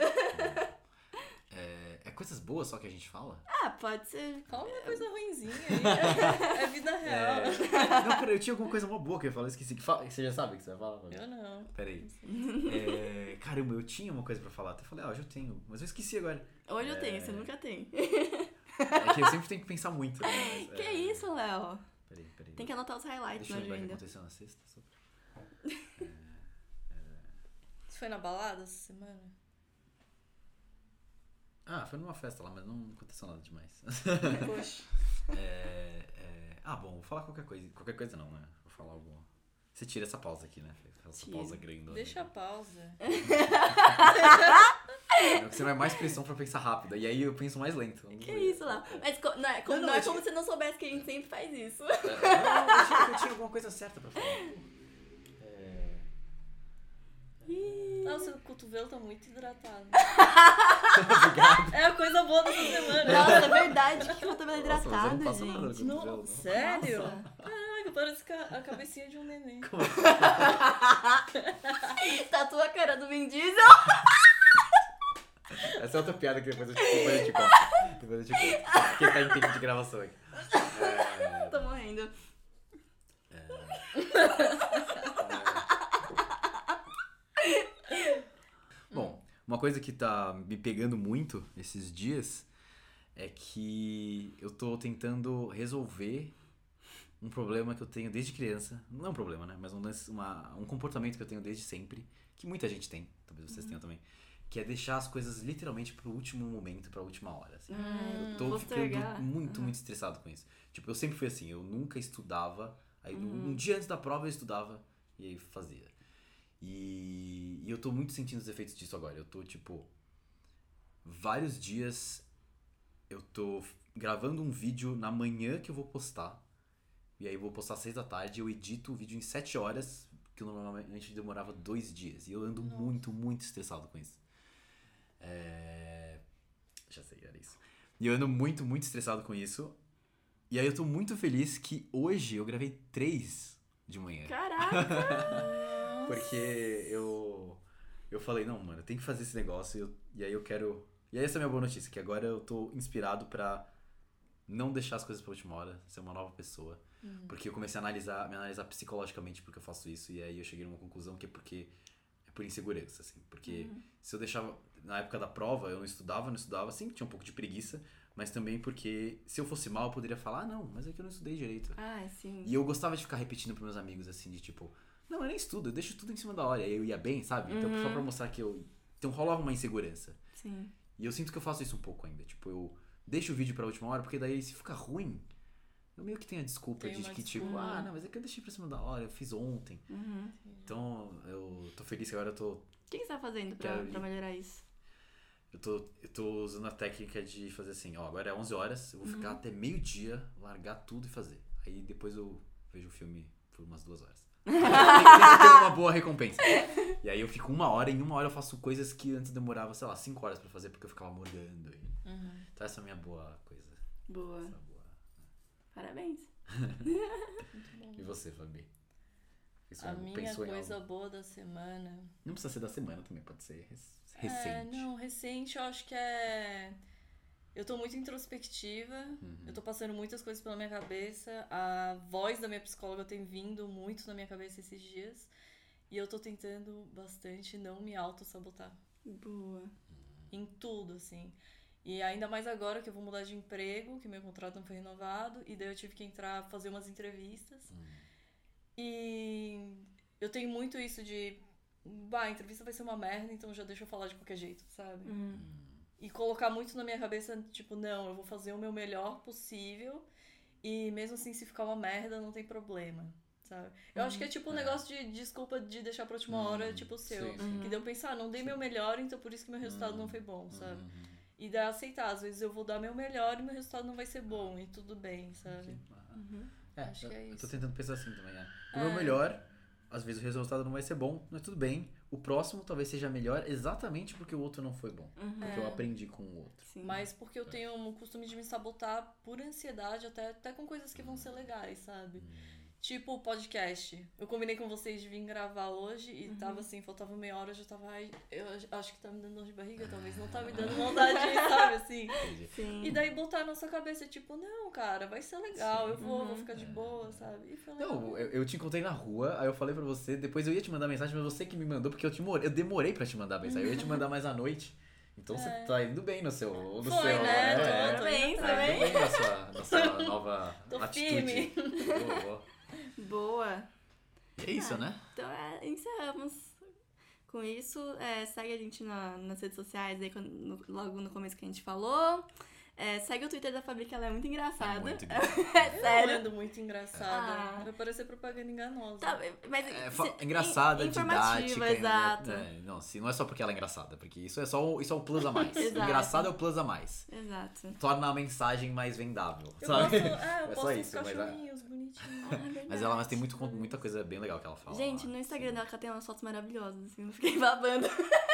É, é coisas boas só que a gente fala? Ah, pode ser. Fala uma coisa ruinzinha aí. É vida real. É... Não, peraí, eu tinha alguma coisa mó boa que eu ia falar, eu esqueci. Que fala- Você já sabe o que você vai falar? Fabi? Eu não. Peraí. É, caramba, eu tinha uma coisa pra falar. Até falei, ah, hoje eu tenho. Mas eu esqueci agora. Hoje eu É. tenho, você nunca tem. É que eu sempre tenho que pensar muito. Né? Mas, Que é, isso, Léo? Peraí, peraí. Tem que anotar os highlights Deixa eu na lembrar o que agenda. aconteceu na sexta. só pra- Você foi na balada essa semana? Ah, foi numa festa lá, mas não aconteceu nada demais. Poxa. É, é, Ah, bom, vou falar qualquer coisa. Qualquer coisa não, né? Vou falar algo. Você tira essa pausa aqui, né? Essa Tiro. pausa grande. Deixa a pausa. Você não é mais pressão pra pensar rápido. E aí eu penso mais lento. Que isso lá? Mas co- não é, como, Não, não, não, é eu como se não soubesse que a gente sempre faz isso. É, Não, eu tinha, alguma coisa certa pra falar. É... Nossa, o cotovelo tá muito hidratado. Obrigado. É a coisa boa dessa semana. Nossa, é verdade. Que cotovelo Nossa, mas eu hidratado, não passo nada no gente. cotovelo, Não, não. sério? Nossa. Caraca, parece a cabecinha de um neném. Tatua a cara do Vin Diesel. Essa é outra piada que depois eu te, depois eu te conto. Depois eu te conto. Porque tá em tempo de gravação aqui. É... Tô morrendo. Bom, uma coisa que tá me pegando muito esses dias é que eu tô tentando resolver um problema que eu tenho desde criança. Não é um problema, né? Mas um, uma- um comportamento que eu tenho desde sempre, que muita gente tem, talvez vocês tenham também, que é deixar as coisas literalmente pro último momento, pra última hora. assim. Hum, Eu tô ficando muito, muito estressado com isso. Tipo, eu sempre fui assim, eu nunca estudava. Aí no- um dia antes da prova eu estudava e aí fazia. E, e eu tô muito sentindo os efeitos disso agora. Eu tô, tipo, vários dias eu tô gravando um vídeo na manhã que eu vou postar. E aí eu vou postar às seis da tarde, eu edito o vídeo em sete horas, que normalmente demorava dois dias. E eu ando muito, muito estressado com isso. É... Já sei, era isso. E eu ando muito, muito estressado com isso. E aí eu tô muito feliz que hoje eu gravei três de manhã. Caraca. Porque eu. Eu falei, não, mano, eu tenho que fazer esse negócio. E, eu- e aí eu quero. E aí essa é a minha boa notícia, que agora eu tô inspirado pra não deixar as coisas pra última hora, ser uma nova pessoa. Porque eu comecei a analisar, me analisar psicologicamente porque eu faço isso. E aí eu cheguei numa conclusão que é porque. É por insegurança, assim. Porque se eu deixava. Na época da prova, eu não estudava, não estudava, sempre tinha um pouco de preguiça. Mas também porque se eu fosse mal, eu poderia falar, ah, não, mas é que eu não estudei direito. Ai, sim. E eu gostava de ficar repetindo pros meus amigos, assim, de tipo, não, eu nem estudo, eu deixo tudo em cima da hora. Eu ia bem, sabe? Então, só pra mostrar que eu. Então rolava uma insegurança. Sim. E eu sinto que eu faço isso um pouco ainda. Tipo, eu deixo o vídeo pra última hora, porque daí se fica ruim, eu meio que tenho a desculpa Tem de que, tipo, desculpa. ah, não, mas é que eu deixei pra cima da hora, eu fiz ontem. Uhum. Então, eu tô feliz que agora eu tô. O que você tá fazendo pra, ir. pra melhorar isso? Eu tô, eu tô usando a técnica de fazer assim, ó, agora é 11 horas, eu vou Uhum. ficar até meio-dia, largar tudo e fazer. Aí depois eu vejo o filme por umas duas horas. Tem, uma boa recompensa. E aí eu fico uma hora, em uma hora eu faço coisas que antes demorava, sei lá, cinco horas pra fazer, porque eu ficava morgando. Uhum. Então essa é a minha boa coisa. Boa. Essa boa. Parabéns. E você, Fabi? Isso A é- minha coisa boa da semana. Não precisa ser da semana também, pode ser É, recente. não, recente eu acho que é. Eu tô muito introspectiva, Uhum. eu tô passando muitas coisas pela minha cabeça. A voz da minha psicóloga tem vindo muito na minha cabeça esses dias. E eu tô tentando bastante não me auto-sabotar. Boa. Em tudo, assim. E ainda mais agora que eu vou mudar de emprego, que meu contrato não foi renovado, e daí eu tive que entrar, fazer umas entrevistas. E eu tenho muito isso de. Bah, a entrevista vai ser uma merda, então já deixa eu falar de qualquer jeito, sabe? Uhum. E colocar muito na minha cabeça, tipo, não, eu vou fazer o meu melhor possível. E mesmo assim, se ficar uma merda, não tem problema, sabe? Eu acho que é tipo um É. negócio de desculpa de deixar pra última hora, tipo o seu. Sim, sim. Que deu pensar, não dei meu melhor, então por isso que meu resultado não foi bom, sabe? Uhum. E daí aceitar, às vezes eu vou dar meu melhor e meu resultado não vai ser bom, e tudo bem, sabe? Uhum. É, Acho que é eu tô isso. tentando pensar assim também, é. O É. meu melhor, às vezes o resultado não vai ser bom, mas tudo bem. O próximo talvez seja melhor exatamente porque o outro não foi bom. Uhum. Porque eu aprendi com o outro. Sim. Mas porque eu tenho o costume de me sabotar por ansiedade, até, até com coisas que vão ser legais, sabe? Tipo o podcast. Eu combinei com vocês de vir gravar hoje e tava assim, faltava meia hora, eu já tava. Ai, eu acho que tá me dando dor de barriga, talvez não tá me dando vontade, sabe, assim. Entendi. Sim. E daí botar na sua cabeça, tipo, não, cara, vai ser legal, Sim. eu vou, Uhum. vou ficar de boa, sabe? E foi legal. Não, eu, eu te encontrei na rua, aí eu falei pra você, depois eu ia te mandar mensagem, mas você que me mandou, porque eu, te, eu demorei pra te mandar mensagem. Eu ia te mandar mais à noite. Então você É. tá indo bem no seu. No Foi, seu né? é, Tô- é. tô Parabéns indo Tá atrás. indo bem na sua, na sua nova Tô atitude. firme. Boa, boa. Boa. E é isso, Ah. né? Então é, encerramos Com isso, é, segue a gente na- nas redes sociais, aí, quando- no- logo no começo que a gente falou. É, segue o Twitter da Fabi, que ela é muito engraçada. É muito É Eu sério. ando muito engraçada. Ah. Vai parecer propaganda enganosa. Tá, mas É, fa- se- engraçada, in- informativa, didática. exato. É, não, se, não é só porque ela é engraçada, porque isso é só o, isso é o plus a mais. Engraçado é o plus a mais. Exato. Torna a mensagem mais vendável, Eu sabe? posto, é, eu É só posto uns isso, mas é- bonitinhos. Ah. Mas ela mas tem muito, muita coisa bem legal que ela fala. Gente, lá. no Instagram dela que ela tem umas fotos maravilhosas, assim, eu fiquei babando.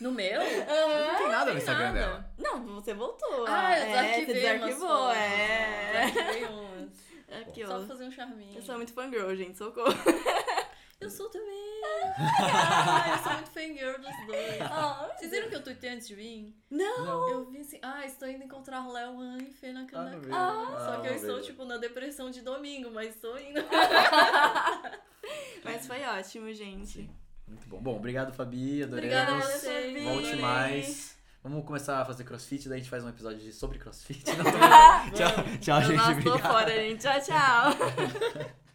No meu? Não tem nada no Instagram nada. dela. Não, você voltou. Ah, eu é, desarquivei você desarquivou, é. Umas. Aqui, Só ó. pra fazer um charminho. Eu sou muito fangirl, gente, socorro. Eu sou também. ah, eu sou muito fangirl dos dois. Ah, Vocês viram que eu tuitei antes de vir? não! Eu vi assim, ah, estou indo encontrar Léo, e Fê na Ah, cana. não vi. Só Ah, que eu não estou, tipo, na depressão de domingo, mas estou indo. Mas foi ótimo, gente. Muito bom. Bom, obrigado, Fabi. Adoramos. Obrigada. Fabi. Volte mais. Vamos começar a fazer crossfit, daí a gente faz um episódio de- sobre crossfit. Não, tchau, tchau, gente. Obrigado. fora, gente. Tchau, tchau.